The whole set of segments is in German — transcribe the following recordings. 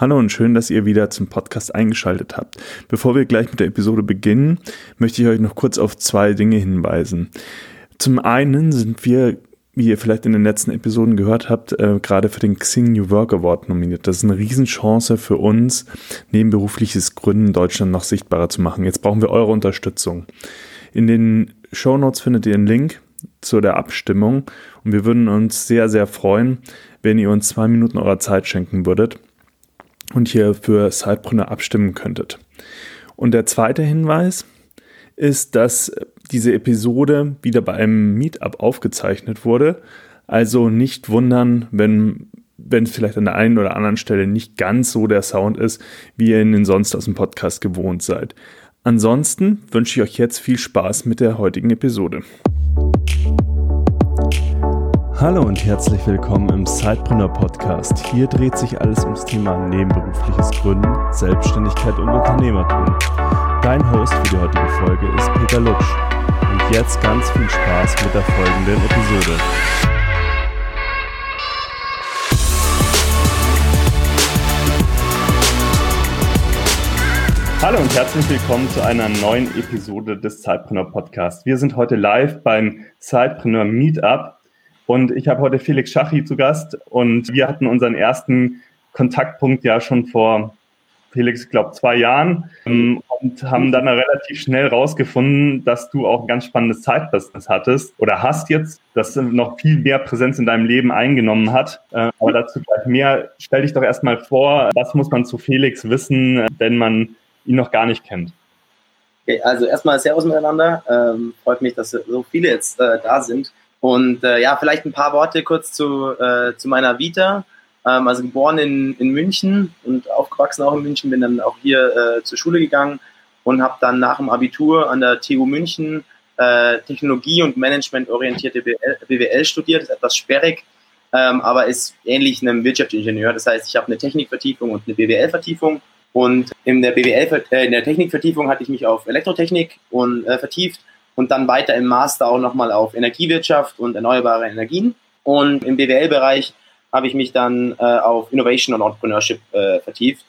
Hallo und schön, dass ihr wieder zum Podcast eingeschaltet habt. Bevor wir gleich mit der Episode beginnen, möchte ich euch noch kurz auf zwei Dinge hinweisen. Zum einen sind wir, wie ihr vielleicht in den letzten Episoden gehört habt, äh, gerade für den Xing New Work Award nominiert. Das ist eine Riesenchance für uns, nebenberufliches Gründen Deutschland noch sichtbarer zu machen. Jetzt brauchen wir eure Unterstützung. In den Show Notes findet ihr einen Link zu der Abstimmung und wir würden uns sehr, sehr freuen, wenn ihr uns zwei Minuten eurer Zeit schenken würdet und hier für Sidepreneur abstimmen könntet. Und der zweite Hinweis ist, dass diese Episode wieder bei einem Meetup aufgezeichnet wurde. Also nicht wundern, wenn wenn es vielleicht an der einen oder anderen Stelle nicht ganz so der Sound ist, wie ihr ihn sonst aus dem Podcast gewohnt seid. Ansonsten wünsche ich euch jetzt viel Spaß mit der heutigen Episode. Hallo und herzlich willkommen im Sidepreneur Podcast. Hier dreht sich alles ums Thema nebenberufliches Gründen, Selbstständigkeit und Unternehmertum. Dein Host für die heutige Folge ist Peter Lutsch. Und jetzt ganz viel Spaß mit der folgenden Episode. Hallo und herzlich willkommen zu einer neuen Episode des Sidepreneur Podcasts. Wir sind heute live beim Sidepreneur Meetup und ich habe heute Felix Schachi zu Gast und wir hatten unseren ersten Kontaktpunkt ja schon vor, Felix, ich glaube, zwei Jahren ähm, und haben dann relativ schnell rausgefunden, dass du auch ein ganz spannendes Zeitbusiness hattest oder hast jetzt, das noch viel mehr Präsenz in deinem Leben eingenommen hat. Äh, aber dazu gleich mehr. Stell dich doch erstmal vor, was muss man zu Felix wissen, wenn man ihn noch gar nicht kennt? Okay, also erstmal Servus miteinander. Ähm, freut mich, dass so viele jetzt äh, da sind. Und äh, ja, vielleicht ein paar Worte kurz zu, äh, zu meiner Vita. Ähm, also geboren in, in München und aufgewachsen auch in München, bin dann auch hier äh, zur Schule gegangen und habe dann nach dem Abitur an der TU München äh, Technologie und Management orientierte BWL, studiert. Ist etwas sperrig, ähm, aber ist ähnlich einem Wirtschaftsingenieur. Das heißt, ich habe eine Technikvertiefung und eine BWL-Vertiefung. Und in der BWL, äh, in der Technikvertiefung hatte ich mich auf Elektrotechnik und äh, vertieft und dann weiter im Master auch nochmal auf Energiewirtschaft und erneuerbare Energien. Und im BWL-Bereich habe ich mich dann äh, auf Innovation und Entrepreneurship äh, vertieft,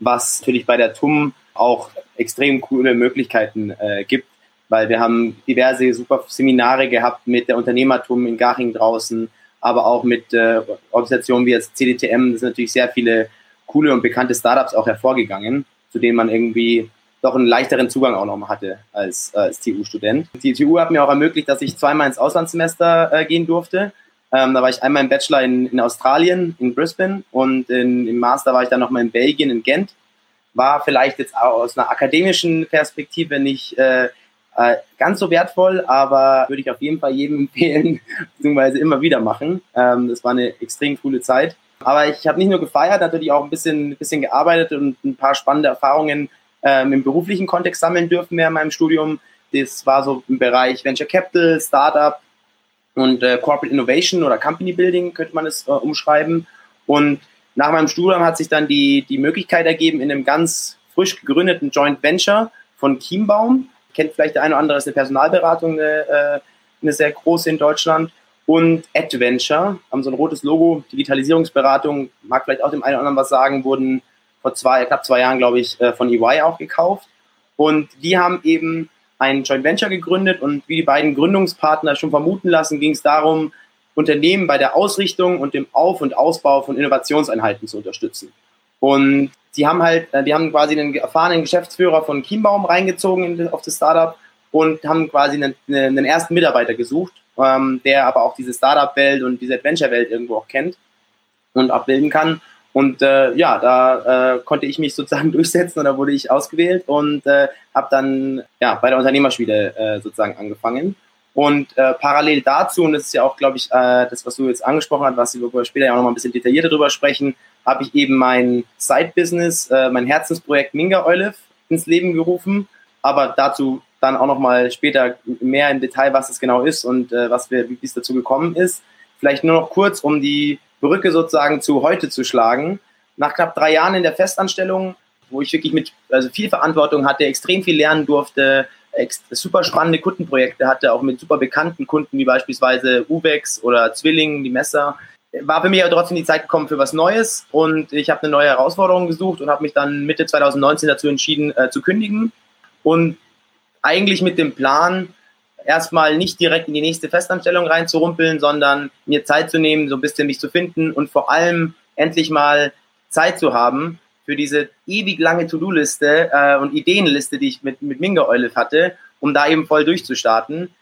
was natürlich bei der TUM auch extrem coole Möglichkeiten äh, gibt, weil wir haben diverse super Seminare gehabt mit der Unternehmertum in Garching draußen, aber auch mit äh, Organisationen wie jetzt CDTM, das sind natürlich sehr viele coole und bekannte Startups auch hervorgegangen, zu denen man irgendwie doch einen leichteren Zugang auch noch hatte als, äh, als TU-Student. Die TU hat mir auch ermöglicht, dass ich zweimal ins Auslandssemester äh, gehen durfte. Ähm, da war ich einmal im Bachelor in, in Australien, in Brisbane und in, im Master war ich dann nochmal in Belgien, in Gent. War vielleicht jetzt aus einer akademischen Perspektive nicht äh, äh, ganz so wertvoll, aber würde ich auf jeden Fall jedem empfehlen, beziehungsweise immer wieder machen. Ähm, das war eine extrem coole Zeit. Aber ich habe nicht nur gefeiert, natürlich auch ein bisschen, ein bisschen gearbeitet und ein paar spannende Erfahrungen ähm, im beruflichen Kontext sammeln dürfen während meinem Studium. Das war so im Bereich Venture Capital, Startup und äh, Corporate Innovation oder Company Building könnte man es äh, umschreiben. Und nach meinem Studium hat sich dann die, die Möglichkeit ergeben, in einem ganz frisch gegründeten Joint Venture von Chiembaum, kennt vielleicht der eine oder andere, ist eine Personalberatung, eine, äh, eine sehr große in Deutschland, und Adventure, haben so ein rotes Logo, Digitalisierungsberatung, mag vielleicht auch dem einen oder anderen was sagen, wurden vor zwei, knapp zwei Jahren, glaube ich, äh, von EY auch gekauft. Und die haben eben ein Joint Venture gegründet und wie die beiden Gründungspartner schon vermuten lassen, ging es darum, Unternehmen bei der Ausrichtung und dem Auf- und Ausbau von Innovationseinheiten zu unterstützen. Und die haben halt, äh, die haben quasi einen erfahrenen Geschäftsführer von Chiembaum reingezogen auf das Startup und haben quasi einen, einen ersten Mitarbeiter gesucht, ähm, der aber auch diese Startup-Welt und diese Adventure-Welt irgendwo auch kennt und abbilden kann. Und äh, ja, da äh, konnte ich mich sozusagen durchsetzen und da wurde ich ausgewählt und äh, habe dann ja, bei der Unternehmerschmiede äh, sozusagen angefangen. Und äh, parallel dazu, und das ist ja auch, glaube ich, äh, das, was du jetzt angesprochen hast, was wir später ja auch noch mal ein bisschen detaillierter drüber sprechen, habe ich eben mein Side-Business, äh, mein Herzensprojekt Minga Olive ins Leben gerufen. Aber dazu dann auch noch mal später mehr im Detail, was es genau ist und äh, was wir, wie es dazu gekommen ist. Vielleicht nur noch kurz, um die Brücke sozusagen zu heute zu schlagen. Nach knapp drei Jahren in der Festanstellung, wo ich wirklich mit also viel Verantwortung hatte, extrem viel lernen durfte, super spannende Kundenprojekte hatte, auch mit super bekannten Kunden wie beispielsweise Uvex oder Zwilling, die Messer, war für mich aber trotzdem die Zeit gekommen für was Neues und ich habe eine neue Herausforderung gesucht und habe mich dann Mitte 2019 dazu entschieden äh, zu kündigen und eigentlich mit dem Plan, erstmal nicht direkt in die nächste Festanstellung reinzurumpeln, sondern mir Zeit zu nehmen, so ein bisschen mich zu finden und vor allem endlich mal Zeit zu haben für diese ewig lange To-Do-Liste äh, und Ideenliste, die ich mit, mit Minga Eulif hatte, um da eben voll durchzustarten.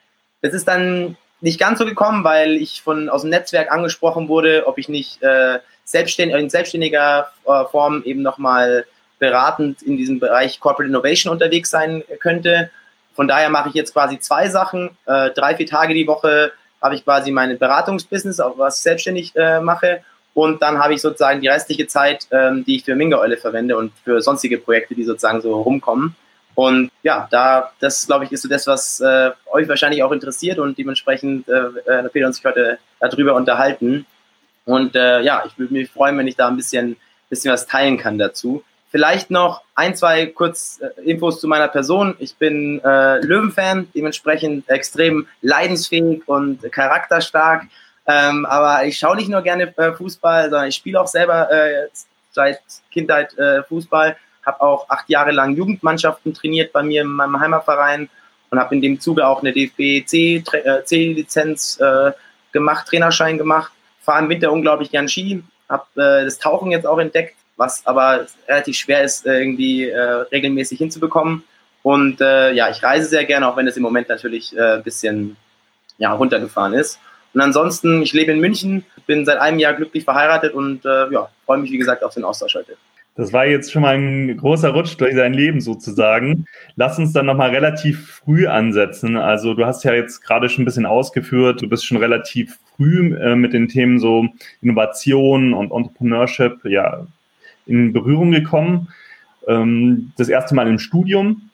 Das ist dann nicht ganz so gekommen, weil ich von aus dem Netzwerk angesprochen wurde, ob ich nicht äh, selbstständig, in selbstständiger äh, Form eben nochmal beratend in diesem Bereich Corporate Innovation unterwegs sein könnte. Von daher mache ich jetzt quasi zwei Sachen. Äh, drei, vier Tage die Woche habe ich quasi meine Beratungsbusiness, auch was ich selbstständig äh, mache. Und dann habe ich sozusagen die restliche Zeit, ähm, die ich für Minga Eule verwende und für sonstige Projekte, die sozusagen so rumkommen. Und ja, da, das glaube ich, ist so das, was äh, euch wahrscheinlich auch interessiert und dementsprechend äh, äh, Peter und sich heute darüber unterhalten. Und äh, ja, ich würde mich freuen, wenn ich da ein bisschen, bisschen was teilen kann dazu. Vielleicht noch ein, zwei kurz äh, Infos zu meiner Person. Ich bin äh, Löwenfan, dementsprechend extrem leidensfähig und charakterstark. Ähm, aber ich schaue nicht nur gerne äh, Fußball, sondern ich spiele auch selber äh, seit Kindheit äh, Fußball habe auch acht Jahre lang Jugendmannschaften trainiert bei mir in meinem Heimatverein und habe in dem Zuge auch eine DFB-C-Lizenz äh, gemacht, Trainerschein gemacht. Fahre im Winter unglaublich gern Ski, habe äh, das Tauchen jetzt auch entdeckt, was aber relativ schwer ist, äh, irgendwie äh, regelmäßig hinzubekommen. Und äh, ja, ich reise sehr gerne, auch wenn es im Moment natürlich äh, ein bisschen ja, runtergefahren ist. Und ansonsten, ich lebe in München, bin seit einem Jahr glücklich verheiratet und äh, ja, freue mich, wie gesagt, auf den Austausch heute. Das war jetzt schon mal ein großer Rutsch durch dein Leben sozusagen. Lass uns dann nochmal relativ früh ansetzen. Also du hast ja jetzt gerade schon ein bisschen ausgeführt, du bist schon relativ früh äh, mit den Themen so Innovation und Entrepreneurship ja in Berührung gekommen. Ähm, das erste Mal im Studium.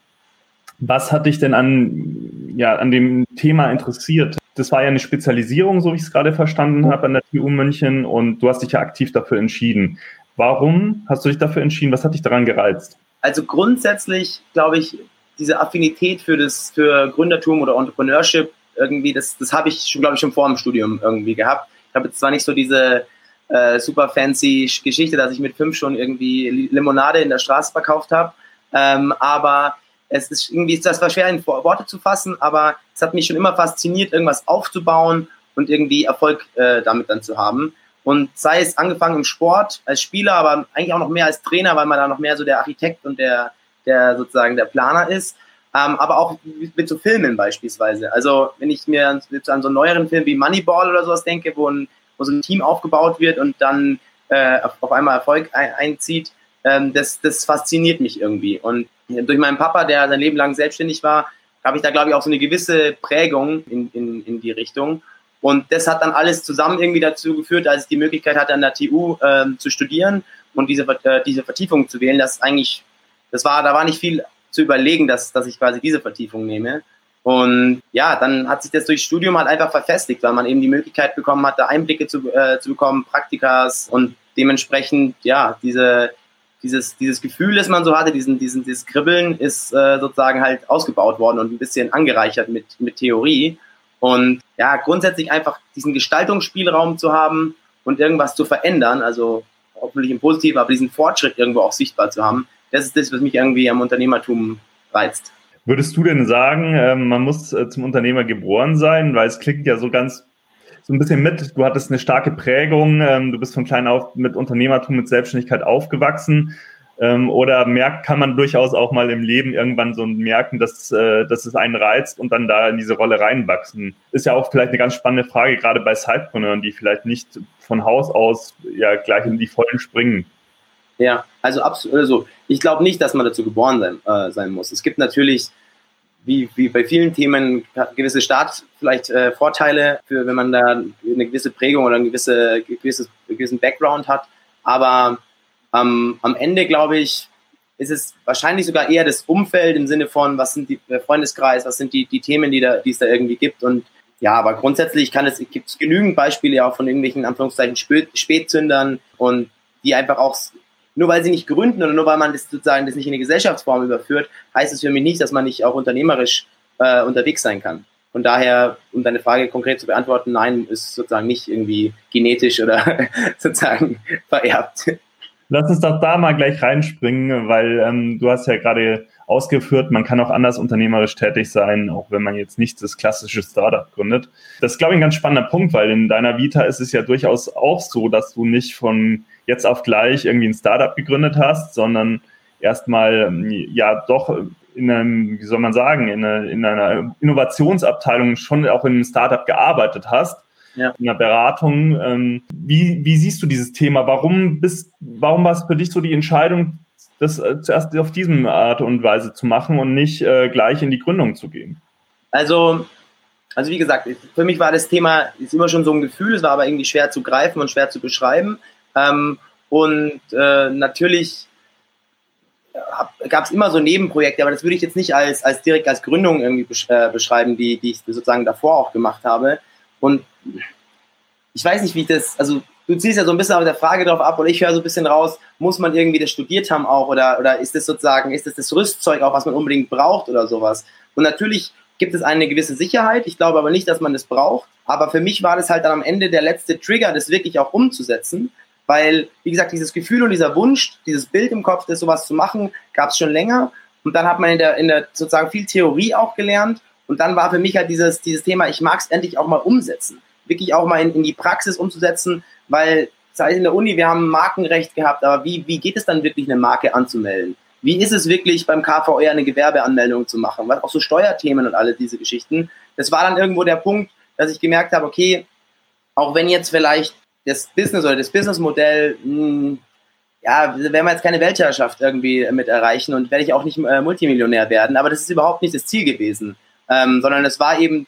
Was hat dich denn an, ja, an dem Thema interessiert? Das war ja eine Spezialisierung, so wie ich es gerade verstanden habe, an der TU München und du hast dich ja aktiv dafür entschieden. Warum hast du dich dafür entschieden? Was hat dich daran gereizt? Also grundsätzlich glaube ich, diese Affinität für das für Gründertum oder Entrepreneurship irgendwie, das, das habe ich schon, glaube ich, schon vor dem Studium irgendwie gehabt. Ich habe jetzt zwar nicht so diese äh, super fancy Geschichte, dass ich mit fünf schon irgendwie Limonade in der Straße verkauft habe, ähm, aber es ist irgendwie, das war schwer in Worte zu fassen, aber es hat mich schon immer fasziniert, irgendwas aufzubauen und irgendwie Erfolg äh, damit dann zu haben. Und sei es angefangen im Sport als Spieler, aber eigentlich auch noch mehr als Trainer, weil man da noch mehr so der Architekt und der, der sozusagen der Planer ist. Ähm, aber auch mit so Filmen beispielsweise. Also wenn ich mir an, an so einen neueren Film wie Moneyball oder sowas denke, wo, ein, wo so ein Team aufgebaut wird und dann äh, auf einmal Erfolg ein, einzieht, ähm, das, das fasziniert mich irgendwie. Und durch meinen Papa, der sein Leben lang selbstständig war, habe ich da, glaube ich, auch so eine gewisse Prägung in, in, in die Richtung. Und das hat dann alles zusammen irgendwie dazu geführt, als ich die Möglichkeit hatte, an der TU äh, zu studieren und diese, äh, diese Vertiefung zu wählen, dass eigentlich, das war, da war nicht viel zu überlegen, dass, dass ich quasi diese Vertiefung nehme. Und ja, dann hat sich das durch Studium halt einfach verfestigt, weil man eben die Möglichkeit bekommen hat, da Einblicke zu, äh, zu bekommen, Praktikas und dementsprechend, ja, diese, dieses, dieses Gefühl, das man so hatte, diesen, diesen, dieses Kribbeln, ist äh, sozusagen halt ausgebaut worden und ein bisschen angereichert mit, mit Theorie. Und ja, grundsätzlich einfach diesen Gestaltungsspielraum zu haben und irgendwas zu verändern, also hoffentlich im Positiven, aber diesen Fortschritt irgendwo auch sichtbar zu haben, das ist das, was mich irgendwie am Unternehmertum reizt. Würdest du denn sagen, ähm, man muss äh, zum Unternehmer geboren sein? Weil es klingt ja so ganz so ein bisschen mit, du hattest eine starke Prägung, ähm, du bist von klein auf mit Unternehmertum, mit Selbstständigkeit aufgewachsen. Ähm, oder merkt, kann man durchaus auch mal im Leben irgendwann so merken, dass, äh, dass es einen reizt und dann da in diese Rolle reinwachsen. Ist ja auch vielleicht eine ganz spannende Frage, gerade bei Sidepreneuren, die vielleicht nicht von Haus aus ja gleich in die Vollen springen. Ja, also absolut. Also ich glaube nicht, dass man dazu geboren sein, äh, sein muss. Es gibt natürlich, wie, wie bei vielen Themen, gewisse Start, vielleicht äh, Vorteile, für, wenn man da eine gewisse Prägung oder einen gewisse, gewisses, gewissen Background hat. Aber ähm, am Ende, glaube ich, ist es wahrscheinlich sogar eher das Umfeld im Sinne von, was sind die der Freundeskreis, was sind die, die Themen, die, da, die es da irgendwie gibt. Und ja, aber grundsätzlich kann es, gibt es genügend Beispiele auch von irgendwelchen Anführungszeichen Spätzündern und die einfach auch, nur weil sie nicht gründen oder nur weil man das sozusagen das nicht in eine Gesellschaftsform überführt, heißt es für mich nicht, dass man nicht auch unternehmerisch äh, unterwegs sein kann. Von daher, um deine Frage konkret zu beantworten, nein, ist sozusagen nicht irgendwie genetisch oder sozusagen vererbt. Lass uns doch da mal gleich reinspringen, weil ähm, du hast ja gerade ausgeführt, man kann auch anders unternehmerisch tätig sein, auch wenn man jetzt nicht das klassische Startup gründet. Das ist, glaube ich, ein ganz spannender Punkt, weil in deiner Vita ist es ja durchaus auch so, dass du nicht von jetzt auf gleich irgendwie ein Startup gegründet hast, sondern erstmal ja doch in einem, wie soll man sagen, in einer, in einer Innovationsabteilung schon auch in einem Startup gearbeitet hast ja. in der Beratung. Ähm, wie, wie siehst du dieses Thema? Warum bist, warum war es für dich so die Entscheidung, das äh, zuerst auf diesem Art und Weise zu machen und nicht äh, gleich in die Gründung zu gehen? Also, also wie gesagt, für mich war das Thema ist immer schon so ein Gefühl, es war aber irgendwie schwer zu greifen und schwer zu beschreiben. Ähm, und äh, natürlich gab es immer so Nebenprojekte, aber das würde ich jetzt nicht als, als direkt als Gründung irgendwie besch äh, beschreiben, die, die ich sozusagen davor auch gemacht habe. Und ich weiß nicht, wie ich das, also du ziehst ja so ein bisschen auf der Frage drauf ab und ich höre so ein bisschen raus, muss man irgendwie das studiert haben auch oder, oder ist das sozusagen, ist das das Rüstzeug auch, was man unbedingt braucht oder sowas? Und natürlich gibt es eine gewisse Sicherheit, ich glaube aber nicht, dass man das braucht, aber für mich war das halt dann am Ende der letzte Trigger, das wirklich auch umzusetzen, weil, wie gesagt, dieses Gefühl und dieser Wunsch, dieses Bild im Kopf, das sowas zu machen, gab es schon länger. Und dann hat man in der, in der sozusagen viel Theorie auch gelernt. Und dann war für mich halt dieses, dieses Thema, ich mag es endlich auch mal umsetzen. Wirklich auch mal in, in die Praxis umzusetzen, weil sei es in der Uni, wir haben Markenrecht gehabt, aber wie, wie geht es dann wirklich, eine Marke anzumelden? Wie ist es wirklich beim KVR eine Gewerbeanmeldung zu machen? Weil auch so Steuerthemen und alle diese Geschichten. Das war dann irgendwo der Punkt, dass ich gemerkt habe, okay, auch wenn jetzt vielleicht das Business oder das Businessmodell, hm, ja, werden wir jetzt keine Weltherrschaft irgendwie mit erreichen und werde ich auch nicht äh, Multimillionär werden, aber das ist überhaupt nicht das Ziel gewesen, ähm, sondern es war eben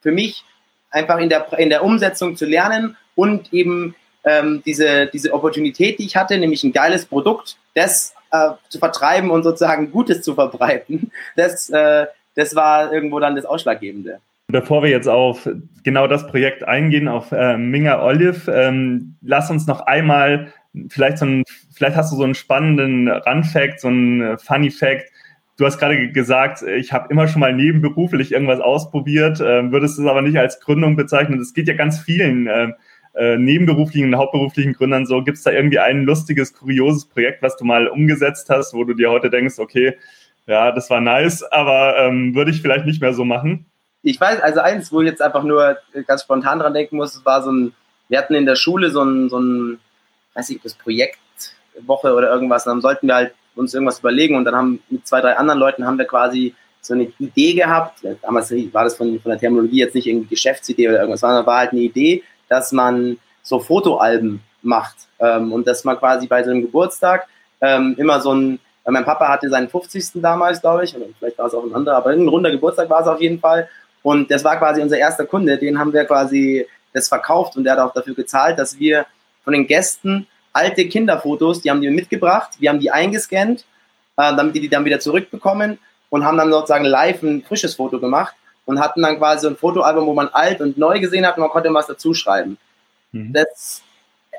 für mich einfach in der, in der Umsetzung zu lernen und eben ähm, diese, diese Opportunität, die ich hatte, nämlich ein geiles Produkt, das äh, zu vertreiben und sozusagen Gutes zu verbreiten, das, äh, das war irgendwo dann das Ausschlaggebende. Bevor wir jetzt auf genau das Projekt eingehen, auf äh, Minga Olive, ähm, lass uns noch einmal vielleicht so ein, vielleicht hast du so einen spannenden Run-Fact, so einen äh, Funny Fact, Du hast gerade gesagt, ich habe immer schon mal nebenberuflich irgendwas ausprobiert, äh, würdest es aber nicht als Gründung bezeichnen. Das geht ja ganz vielen äh, äh, nebenberuflichen und hauptberuflichen Gründern so. Gibt es da irgendwie ein lustiges, kurioses Projekt, was du mal umgesetzt hast, wo du dir heute denkst, okay, ja, das war nice, aber ähm, würde ich vielleicht nicht mehr so machen? Ich weiß, also eins, wo ich jetzt einfach nur ganz spontan dran denken muss, war so ein, wir hatten in der Schule so ein, so ein weiß ich, das Projektwoche oder irgendwas, und dann sollten wir halt uns irgendwas überlegen und dann haben mit zwei, drei anderen Leuten haben wir quasi so eine Idee gehabt. Damals war das von, von der Terminologie jetzt nicht irgendwie Geschäftsidee oder irgendwas, sondern war halt eine Idee, dass man so Fotoalben macht ähm, und dass man quasi bei so einem Geburtstag ähm, immer so ein, weil mein Papa hatte seinen 50. damals, glaube ich, oder vielleicht war es auch ein anderer, aber ein runder Geburtstag war es auf jeden Fall. Und das war quasi unser erster Kunde, den haben wir quasi das verkauft und der hat auch dafür gezahlt, dass wir von den Gästen alte Kinderfotos, die haben die mitgebracht, wir haben die eingescannt, äh, damit die die dann wieder zurückbekommen und haben dann sozusagen live ein frisches Foto gemacht und hatten dann quasi so ein Fotoalbum, wo man alt und neu gesehen hat und man konnte was dazu schreiben. Mhm. Das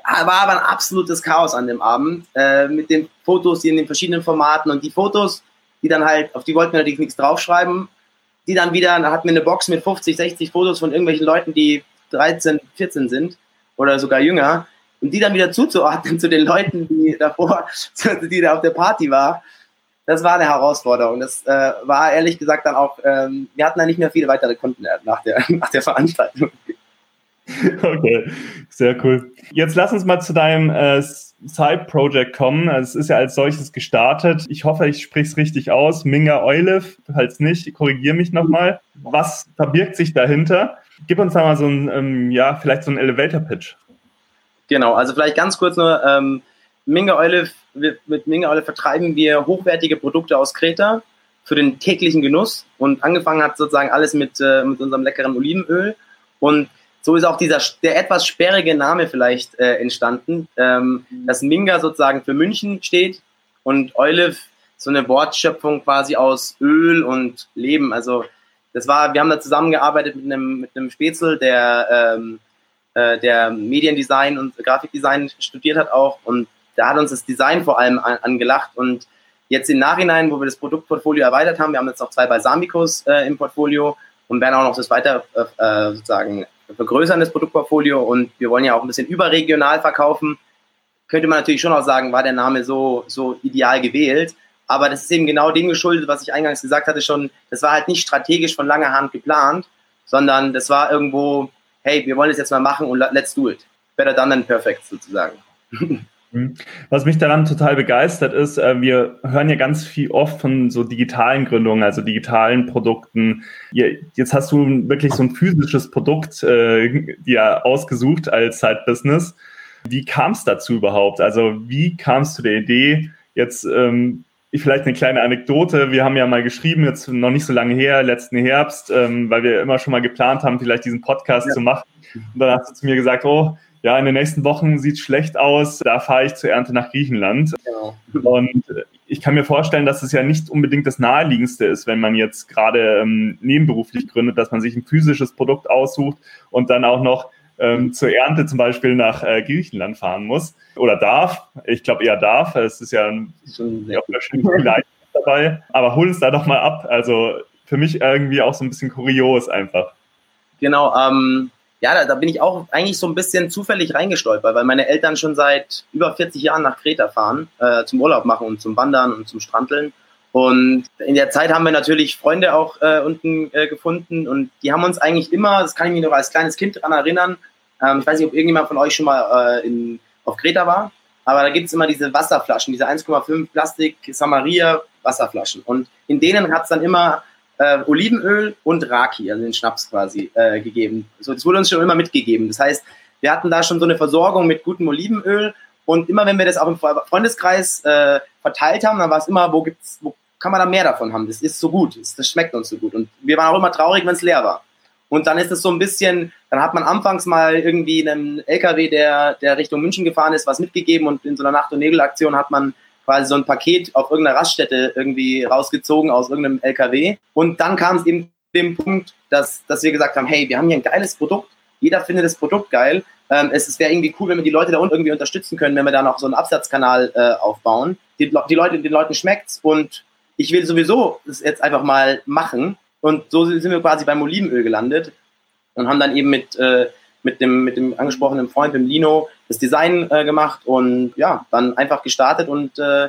war aber ein absolutes Chaos an dem Abend äh, mit den Fotos, die in den verschiedenen Formaten und die Fotos, die dann halt, auf die wollten wir natürlich nichts draufschreiben, die dann wieder, da hatten wir eine Box mit 50, 60 Fotos von irgendwelchen Leuten, die 13, 14 sind oder sogar jünger und die dann wieder zuzuordnen zu den Leuten, die davor, die da auf der Party war, das war eine Herausforderung. Das äh, war ehrlich gesagt dann auch, ähm, wir hatten da nicht mehr viele weitere Kunden nach der, nach der Veranstaltung. Okay, sehr cool. Jetzt lass uns mal zu deinem äh, Side-Project kommen. Es ist ja als solches gestartet. Ich hoffe, ich spreche es richtig aus. Minga Olive, falls nicht, korrigiere mich nochmal. Was verbirgt sich dahinter? Gib uns da mal so ein, ähm, ja, vielleicht so ein Elevator-Pitch. Genau, also vielleicht ganz kurz nur, ähm, Minga Olive, mit Minga Olive vertreiben wir hochwertige Produkte aus Kreta für den täglichen Genuss und angefangen hat sozusagen alles mit, äh, mit unserem leckeren Olivenöl und so ist auch dieser der etwas sperrige Name vielleicht äh, entstanden, ähm, dass Minga sozusagen für München steht und Olive so eine Wortschöpfung quasi aus Öl und Leben. Also das war, wir haben da zusammengearbeitet mit einem mit einem Spätzl, der ähm, äh, der Mediendesign und Grafikdesign studiert hat auch und da hat uns das Design vor allem an, angelacht und jetzt im Nachhinein, wo wir das Produktportfolio erweitert haben, wir haben jetzt noch zwei Balsamicos äh, im Portfolio und werden auch noch das weiter äh, sozusagen vergrößern, das Produktportfolio. Und wir wollen ja auch ein bisschen überregional verkaufen. Könnte man natürlich schon auch sagen, war der Name so, so ideal gewählt. Aber das ist eben genau dem geschuldet, was ich eingangs gesagt hatte schon. Das war halt nicht strategisch von langer Hand geplant, sondern das war irgendwo, hey, wir wollen das jetzt mal machen und let's do it. Better done than perfect sozusagen. Mhm. Was mich daran total begeistert ist, äh, wir hören ja ganz viel oft von so digitalen Gründungen, also digitalen Produkten. Jetzt hast du wirklich so ein physisches Produkt äh, dir ausgesucht als Side-Business. Wie kam es dazu überhaupt? Also wie kamst du der Idee, jetzt ähm, vielleicht eine kleine Anekdote. Wir haben ja mal geschrieben, jetzt noch nicht so lange her, letzten Herbst, ähm, weil wir immer schon mal geplant haben, vielleicht diesen Podcast ja. zu machen. Und dann hast du zu mir gesagt, oh, ja, in den nächsten Wochen sieht es schlecht aus, da fahre ich zur Ernte nach Griechenland. Genau. Und ich kann mir vorstellen, dass es ja nicht unbedingt das Naheliegendste ist, wenn man jetzt gerade ähm, nebenberuflich gründet, dass man sich ein physisches Produkt aussucht und dann auch noch ähm, zur Ernte zum Beispiel nach äh, Griechenland fahren muss oder darf. Ich glaube eher darf. Es ist ja ein ja, dabei. Aber hol es da doch mal ab. Also für mich irgendwie auch so ein bisschen kurios einfach. Genau, ähm, ja, da, da, bin ich auch eigentlich so ein bisschen zufällig reingestolpert, weil meine Eltern schon seit über 40 Jahren nach Kreta fahren, äh, zum Urlaub machen und zum Wandern und zum Strandeln. Und in der Zeit haben wir natürlich Freunde auch äh, unten äh, gefunden und die haben uns eigentlich immer, das kann ich mich noch als kleines Kind daran erinnern, ähm, ich weiß nicht, ob irgendjemand von euch schon mal äh, in, auf Kreta war, aber da gibt es immer diese Wasserflaschen, diese 1,5 Plastik Samaria Wasserflaschen und in denen hat es dann immer äh, Olivenöl und Raki, also den Schnaps quasi, äh, gegeben. So, das wurde uns schon immer mitgegeben. Das heißt, wir hatten da schon so eine Versorgung mit gutem Olivenöl und immer wenn wir das auch im Freundeskreis äh, verteilt haben, dann war es immer, wo gibt's, wo kann man da mehr davon haben? Das ist so gut, das, schmeckt uns so gut. Und wir waren auch immer traurig, wenn es leer war. Und dann ist es so ein bisschen, dann hat man anfangs mal irgendwie einen LKW, der, der Richtung München gefahren ist, was mitgegeben und in so einer Nacht- und Nebelaktion hat man quasi so ein Paket auf irgendeiner Raststätte irgendwie rausgezogen aus irgendeinem LKW. Und dann kam es eben dem Punkt, dass, dass wir gesagt haben, hey, wir haben hier ein geiles Produkt, jeder findet das Produkt geil. Ähm, es, es wäre irgendwie cool, wenn wir die Leute da unten irgendwie unterstützen können, wenn wir da noch so einen Absatzkanal äh, aufbauen. Die, die Leute, den Leuten schmeckt's und ich will sowieso das jetzt einfach mal machen. Und so sind wir quasi beim Olivenöl gelandet und haben dann eben mit, äh, mit, dem, mit dem angesprochenen Freund, dem Lino, das Design äh, gemacht und ja, dann einfach gestartet und äh,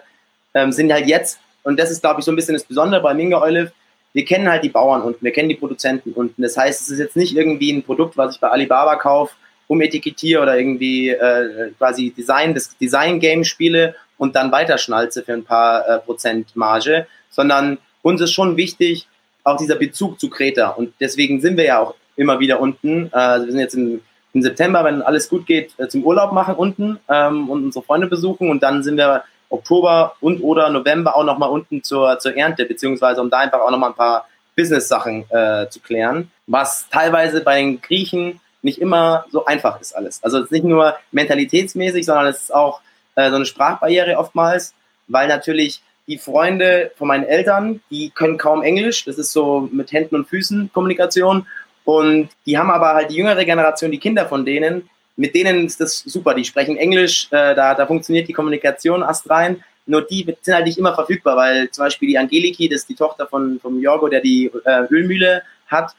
ähm, sind halt jetzt, und das ist, glaube ich, so ein bisschen das Besondere bei Minga Olive, wir kennen halt die Bauern und wir kennen die Produzenten und das heißt, es ist jetzt nicht irgendwie ein Produkt, was ich bei Alibaba kaufe, umetikettiere oder irgendwie äh, quasi Design, das Design-Game spiele und dann weiterschnalze für ein paar äh, Prozent Marge, sondern uns ist schon wichtig, auch dieser Bezug zu Kreta. Und deswegen sind wir ja auch immer wieder unten. Äh, wir sind jetzt in im September, wenn alles gut geht, äh, zum Urlaub machen unten ähm, und unsere Freunde besuchen. Und dann sind wir Oktober und oder November auch nochmal unten zur, zur Ernte, beziehungsweise um da einfach auch nochmal ein paar Business-Sachen äh, zu klären, was teilweise bei den Griechen nicht immer so einfach ist alles. Also es ist nicht nur mentalitätsmäßig, sondern es ist auch äh, so eine Sprachbarriere oftmals, weil natürlich die Freunde von meinen Eltern, die können kaum Englisch, das ist so mit Händen und Füßen Kommunikation und die haben aber halt die jüngere Generation, die Kinder von denen, mit denen ist das super. Die sprechen Englisch, äh, da, da funktioniert die Kommunikation astrein. Nur die sind halt nicht immer verfügbar, weil zum Beispiel die Angeliki, das ist die Tochter von, vom Jorgo, der die äh, Ölmühle hat,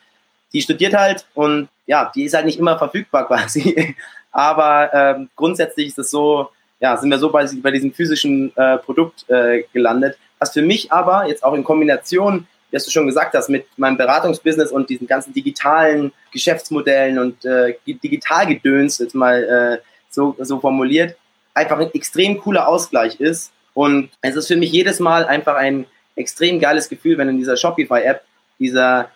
die studiert halt und ja, die ist halt nicht immer verfügbar quasi. Aber ähm, grundsätzlich ist es so, ja, sind wir so bei, bei diesem physischen äh, Produkt äh, gelandet. Was für mich aber jetzt auch in Kombination wie du schon gesagt hast, mit meinem Beratungsbusiness und diesen ganzen digitalen Geschäftsmodellen und äh, Digitalgedöns, jetzt mal äh, so, so formuliert, einfach ein extrem cooler Ausgleich ist. Und es ist für mich jedes Mal einfach ein extrem geiles Gefühl, wenn in dieser Shopify-App dieser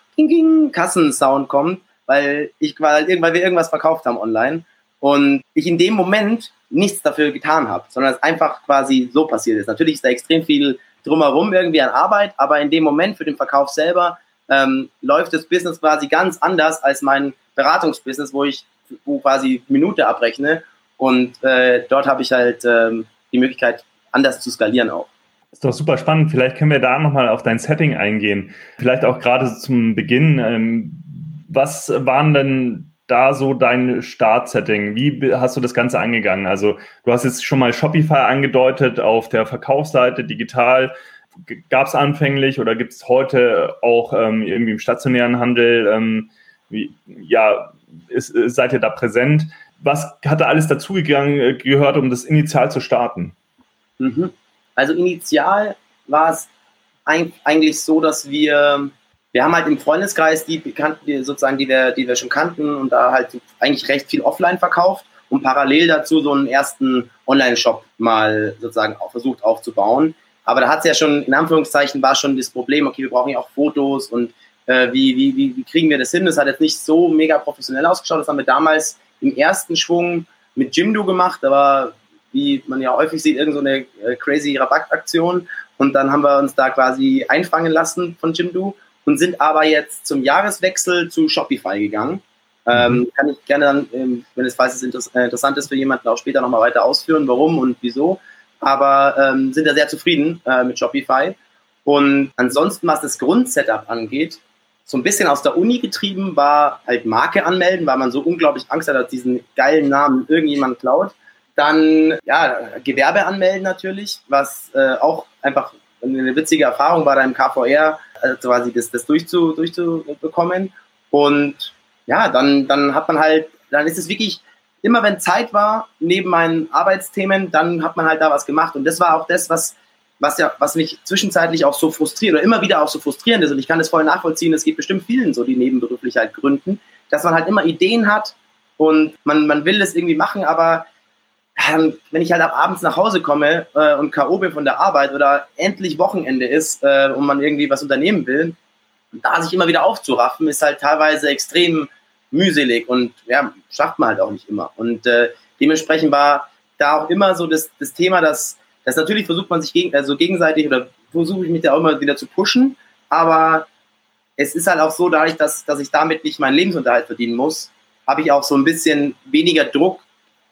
Kassensound kommt, weil ich weil, weil wir irgendwas verkauft haben online und ich in dem Moment nichts dafür getan habe, sondern es einfach quasi so passiert ist. Natürlich ist da extrem viel drumherum irgendwie an Arbeit, aber in dem Moment für den Verkauf selber ähm, läuft das Business quasi ganz anders als mein Beratungsbusiness, wo ich wo quasi Minute abrechne und äh, dort habe ich halt ähm, die Möglichkeit, anders zu skalieren auch. Ist doch super spannend. Vielleicht können wir da nochmal auf dein Setting eingehen. Vielleicht auch gerade zum Beginn. Ähm, was waren denn da so dein Startsetting? Wie hast du das Ganze angegangen? Also du hast jetzt schon mal Shopify angedeutet auf der Verkaufsseite digital. gab es anfänglich oder gibt es heute auch ähm, irgendwie im stationären Handel? Ähm, wie, ja, ist, seid ihr da präsent? Was hat da alles dazugegangen äh, gehört, um das initial zu starten? Mhm. Also initial war es eigentlich so, dass wir wir haben halt im Freundeskreis die Bekannten, die sozusagen, die wir, die wir schon kannten und da halt eigentlich recht viel offline verkauft und parallel dazu so einen ersten Online-Shop mal sozusagen auch versucht aufzubauen. Aber da hat es ja schon, in Anführungszeichen, war schon das Problem, okay, wir brauchen ja auch Fotos und äh, wie, wie, wie, wie kriegen wir das hin? Das hat jetzt nicht so mega professionell ausgeschaut. Das haben wir damals im ersten Schwung mit Jimdo gemacht. Da war, wie man ja häufig sieht, irgend so eine äh, crazy Rabattaktion. Und dann haben wir uns da quasi einfangen lassen von Jimdo und sind aber jetzt zum Jahreswechsel zu Shopify gegangen. Ähm, mhm. kann ich gerne dann, ähm, wenn es falls es äh, interessant ist für jemanden, auch später nochmal weiter ausführen, warum und wieso. Aber ähm, sind da sehr zufrieden äh, mit Shopify. Und ansonsten, was das Grundsetup angeht, so ein bisschen aus der Uni getrieben war halt Marke anmelden, weil man so unglaublich Angst hat, dass diesen geilen Namen irgendjemand klaut. Dann ja, Gewerbe anmelden natürlich, was äh, auch einfach eine witzige Erfahrung war da im KVR, also quasi das, das durchzu, durchzubekommen. Und ja, dann, dann hat man halt, dann ist es wirklich, immer wenn Zeit war, neben meinen Arbeitsthemen, dann hat man halt da was gemacht. Und das war auch das, was, was ja, was mich zwischenzeitlich auch so frustriert oder immer wieder auch so frustrierend ist. Und ich kann das voll nachvollziehen, es geht bestimmt vielen so, die nebenberuflich halt gründen, dass man halt immer Ideen hat und man, man will das irgendwie machen, aber wenn ich halt ab abends nach Hause komme äh, und K.O. bin von der Arbeit oder endlich Wochenende ist äh, und man irgendwie was unternehmen will, da sich immer wieder aufzuraffen, ist halt teilweise extrem mühselig und ja, schafft man halt auch nicht immer. Und äh, dementsprechend war da auch immer so das, das Thema, dass, dass natürlich versucht man sich gegen, also gegenseitig oder versuche ich mich da auch immer wieder zu pushen, aber es ist halt auch so, dadurch, dass, dass ich damit nicht meinen Lebensunterhalt verdienen muss, habe ich auch so ein bisschen weniger Druck,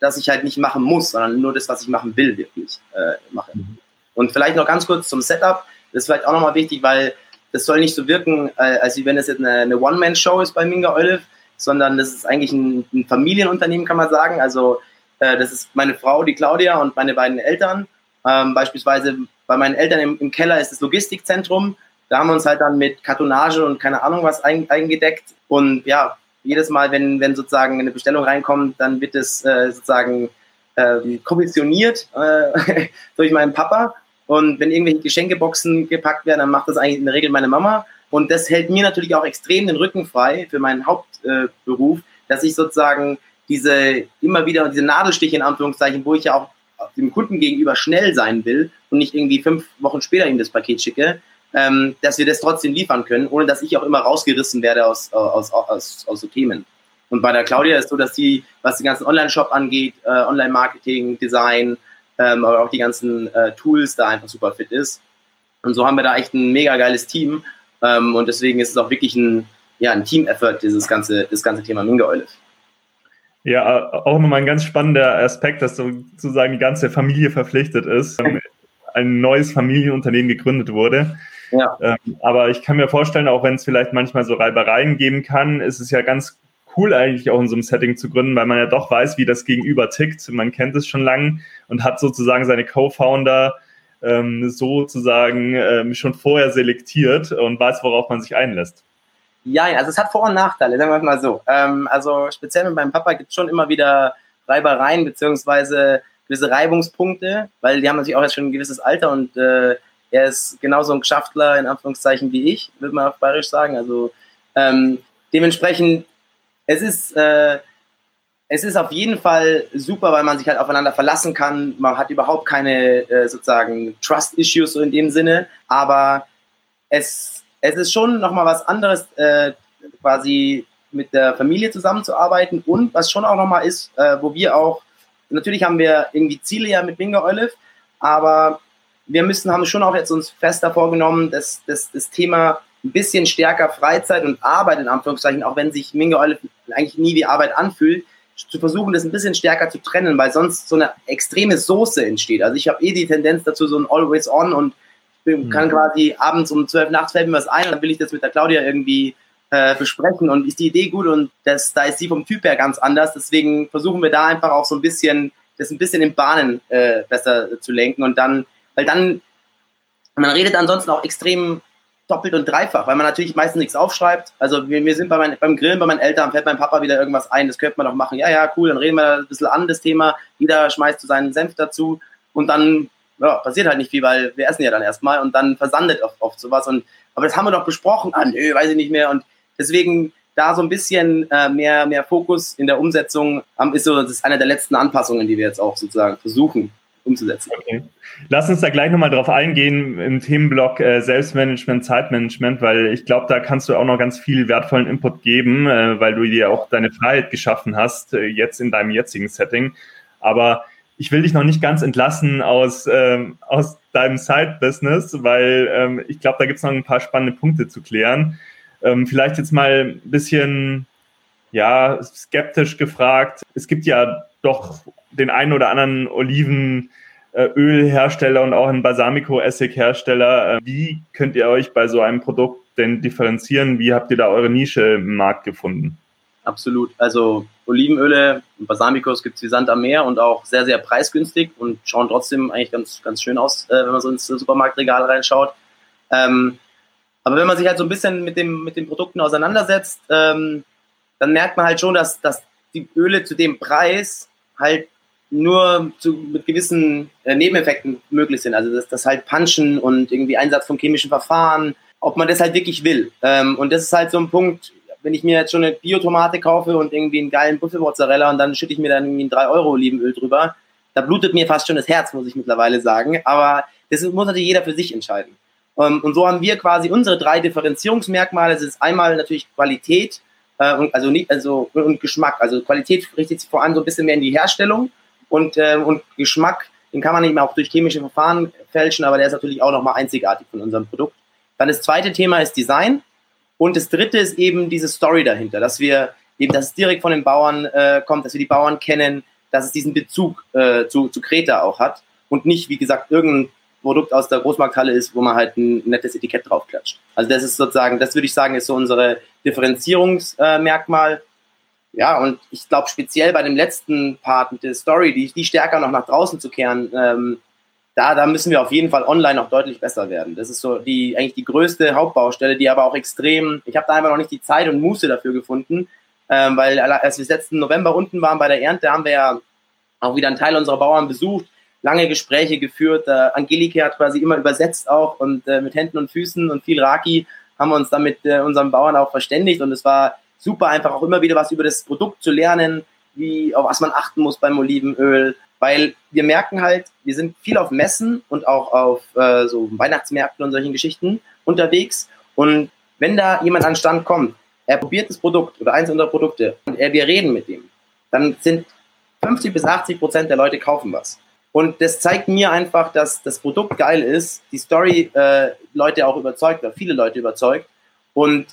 dass ich halt nicht machen muss, sondern nur das, was ich machen will, wirklich äh, mache. Mhm. Und vielleicht noch ganz kurz zum Setup. Das ist vielleicht auch nochmal wichtig, weil das soll nicht so wirken, äh, als wenn es jetzt eine, eine One-Man-Show ist bei Minga Olive, sondern das ist eigentlich ein, ein Familienunternehmen, kann man sagen. Also äh, das ist meine Frau, die Claudia, und meine beiden Eltern. Ähm, beispielsweise bei meinen Eltern im, im, Keller ist das Logistikzentrum. Da haben wir uns halt dann mit Kartonage und keine Ahnung was ein, eingedeckt. Und ja, jedes Mal, wenn, wenn sozusagen eine Bestellung reinkommt, dann wird es äh, sozusagen äh, kommissioniert äh, durch meinen Papa. Und wenn irgendwelche Geschenkeboxen gepackt werden, dann macht das eigentlich in der Regel meine Mama. Und das hält mir natürlich auch extrem den Rücken frei für meinen Hauptberuf, dass ich sozusagen diese immer wieder diese Nadelstiche in Anführungszeichen, wo ich ja auch dem Kunden gegenüber schnell sein will und nicht irgendwie fünf Wochen später ihm das Paket schicke, ähm, dass wir das trotzdem liefern können, ohne dass ich auch immer rausgerissen werde aus, aus, aus, aus so Themen. Und bei der Claudia ist so, dass sie, was den ganzen Online-Shop angeht, äh, Online-Marketing, Design, ähm, aber auch die ganzen äh, Tools da einfach super fit ist. Und so haben wir da echt ein mega geiles Team. Ähm, und deswegen ist es auch wirklich ein, ja, ein Team-Effort, dieses ganze, das ganze Thema Olive. Ja, auch nochmal ein ganz spannender Aspekt, dass sozusagen die ganze Familie verpflichtet ist, ein neues Familienunternehmen gegründet wurde. Ja. Ähm, aber ich kann mir vorstellen, auch wenn es vielleicht manchmal so Reibereien geben kann, ist es ja ganz cool eigentlich auch in so einem Setting zu gründen, weil man ja doch weiß, wie das Gegenüber tickt. Man kennt es schon lange und hat sozusagen seine Co-Founder ähm, sozusagen ähm, schon vorher selektiert und weiß, worauf man sich einlässt. Ja, also es hat Vor- und Nachteile, sagen wir mal so. Ähm, also speziell mit meinem Papa gibt es schon immer wieder Reibereien beziehungsweise gewisse Reibungspunkte, weil die haben natürlich auch jetzt schon ein gewisses Alter und äh, er ist genauso ein Geschäftler in Anführungszeichen wie ich, würde man auf Bayerisch sagen. Also ähm, dementsprechend, es ist, äh, es ist auf jeden Fall super, weil man sich halt aufeinander verlassen kann. Man hat überhaupt keine äh, sozusagen Trust-Issues so in dem Sinne, aber es, es ist schon nochmal was anderes, äh, quasi mit der Familie zusammenzuarbeiten und was schon auch nochmal ist, äh, wo wir auch, natürlich haben wir irgendwie Ziele ja mit Bingo Olive, aber wir müssen, haben schon auch jetzt uns fest davor genommen, dass, dass das Thema ein bisschen stärker Freizeit und Arbeit in Anführungszeichen, auch wenn sich Mingo Olive eigentlich nie wie Arbeit anfühlt, zu versuchen, das ein bisschen stärker zu trennen, weil sonst so eine extreme Soße entsteht. Also ich habe eh die Tendenz dazu, so ein Always On und mhm. kann quasi abends um zwölf nachts fällt mir was ein und dann will ich das mit der Claudia irgendwie äh, besprechen und ist die Idee gut und das, da ist sie vom Typ her ganz anders. Deswegen versuchen wir da einfach auch so ein bisschen, das ein bisschen in Bahnen äh, besser zu lenken und dann weil dann Man redet ansonsten auch extrem doppelt und dreifach, weil man natürlich meistens nichts aufschreibt. Also wir, wir sind bei mein, beim Grillen bei meinen Eltern, fällt mein Papa wieder irgendwas ein, das könnte man doch machen. Ja, ja, cool, dann reden wir ein bisschen an das Thema, jeder schmeißt so seinen Senf dazu und dann ja, passiert halt nicht viel, weil wir essen ja dann erstmal und dann versandet oft, oft sowas. Und, aber das haben wir doch besprochen. Ah, nö, weiß ich nicht mehr. Und deswegen da so ein bisschen äh, mehr, mehr Fokus in der Umsetzung ähm, ist so, das ist eine der letzten Anpassungen, die wir jetzt auch sozusagen versuchen umzusetzen. Okay. Lass uns da gleich nochmal drauf eingehen im Themenblock äh, Selbstmanagement, Zeitmanagement, weil ich glaube, da kannst du auch noch ganz viel wertvollen Input geben, äh, weil du dir auch deine Freiheit geschaffen hast, äh, jetzt in deinem jetzigen Setting. Aber ich will dich noch nicht ganz entlassen aus, ähm, aus deinem Side-Business, weil ähm, ich glaube, da gibt es noch ein paar spannende Punkte zu klären. Ähm, vielleicht jetzt mal ein bisschen ja, skeptisch gefragt. Es gibt ja doch den einen oder anderen Olivenölhersteller und auch einen Balsamico-Essig-Hersteller. Äh, wie könnt ihr euch bei so einem Produkt denn differenzieren? Wie habt ihr da eure Nische im Markt gefunden? Absolut. Also Olivenöle und Balsamicos gibt es wie Sand am Meer und auch sehr, sehr preisgünstig und schauen trotzdem eigentlich ganz, ganz schön aus, äh, wenn man so ins Supermarktregal reinschaut. Ähm, aber wenn man sich halt so ein bisschen mit, dem, mit den Produkten auseinandersetzt, ähm, dann merkt man halt schon, dass, dass die Öle zu dem Preis halt nur zu, mit gewissen äh, Nebeneffekten möglich sind. Also dass das halt Punchen und irgendwie Einsatz von chemischen Verfahren, ob man das halt wirklich will. Ähm, und das ist halt so ein Punkt, wenn ich mir jetzt schon eine Biotomate kaufe und irgendwie einen geilen Büffelmozzarella und dann schütte ich mir dann irgendwie ein 3 Euro Olivenöl drüber, da blutet mir fast schon das Herz, muss ich mittlerweile sagen. Aber das muss natürlich jeder für sich entscheiden. Ähm, und so haben wir quasi unsere drei Differenzierungsmerkmale. Es ist einmal natürlich Qualität, äh, und, also nicht, also, und Geschmack. Also Qualität richtet sich vor allem so ein bisschen mehr in die Herstellung und, äh, und Geschmack, den kann man nicht mehr auch durch chemische Verfahren fälschen, aber der ist natürlich auch nochmal einzigartig von unserem Produkt. Dann das zweite Thema ist Design. Und das dritte ist eben diese Story dahinter, dass wir eben, dass es direkt von den Bauern äh, kommt, dass wir die Bauern kennen, dass es diesen Bezug äh, zu, zu Kreta auch hat und nicht, wie gesagt, irgendein Produkt aus der Großmarkthalle ist, wo man halt ein nettes Etikett draufklatscht. Also das ist sozusagen, das würde ich sagen, ist so unsere Differenzierungsmerkmal. ja, und ich glaube speziell bei dem letzten Part mit der Story, die, die stärker noch nach draußen zu kehren, ähm, da, da müssen wir auf jeden Fall online noch deutlich besser werden. Das ist so die eigentlich die größte Hauptbaustelle, die aber auch extrem, ich habe da einfach noch nicht die Zeit und Muße dafür gefunden, ähm, weil als wir letzten November unten waren bei der Ernte, haben wir ja auch wieder einen Teil unserer Bauern besucht, lange Gespräche geführt. Äh, Angelike hat quasi immer übersetzt auch und äh, mit Händen und Füßen und viel Raki haben wir uns dann mit äh, unseren Bauern auch verständigt und es war super einfach auch immer wieder was über das Produkt zu lernen, wie auf was man achten muss beim Olivenöl, weil wir merken halt, wir sind viel auf Messen und auch auf äh, so Weihnachtsmärkten und solchen Geschichten unterwegs und wenn da jemand an Stand kommt, er probiert das Produkt oder eins unserer Produkte und er, wir reden mit ihm, dann sind 50 bis 80 Prozent der Leute kaufen was. Und das zeigt mir einfach, dass das Produkt geil ist, die Story äh, Leute auch überzeugt oder viele Leute überzeugt. Und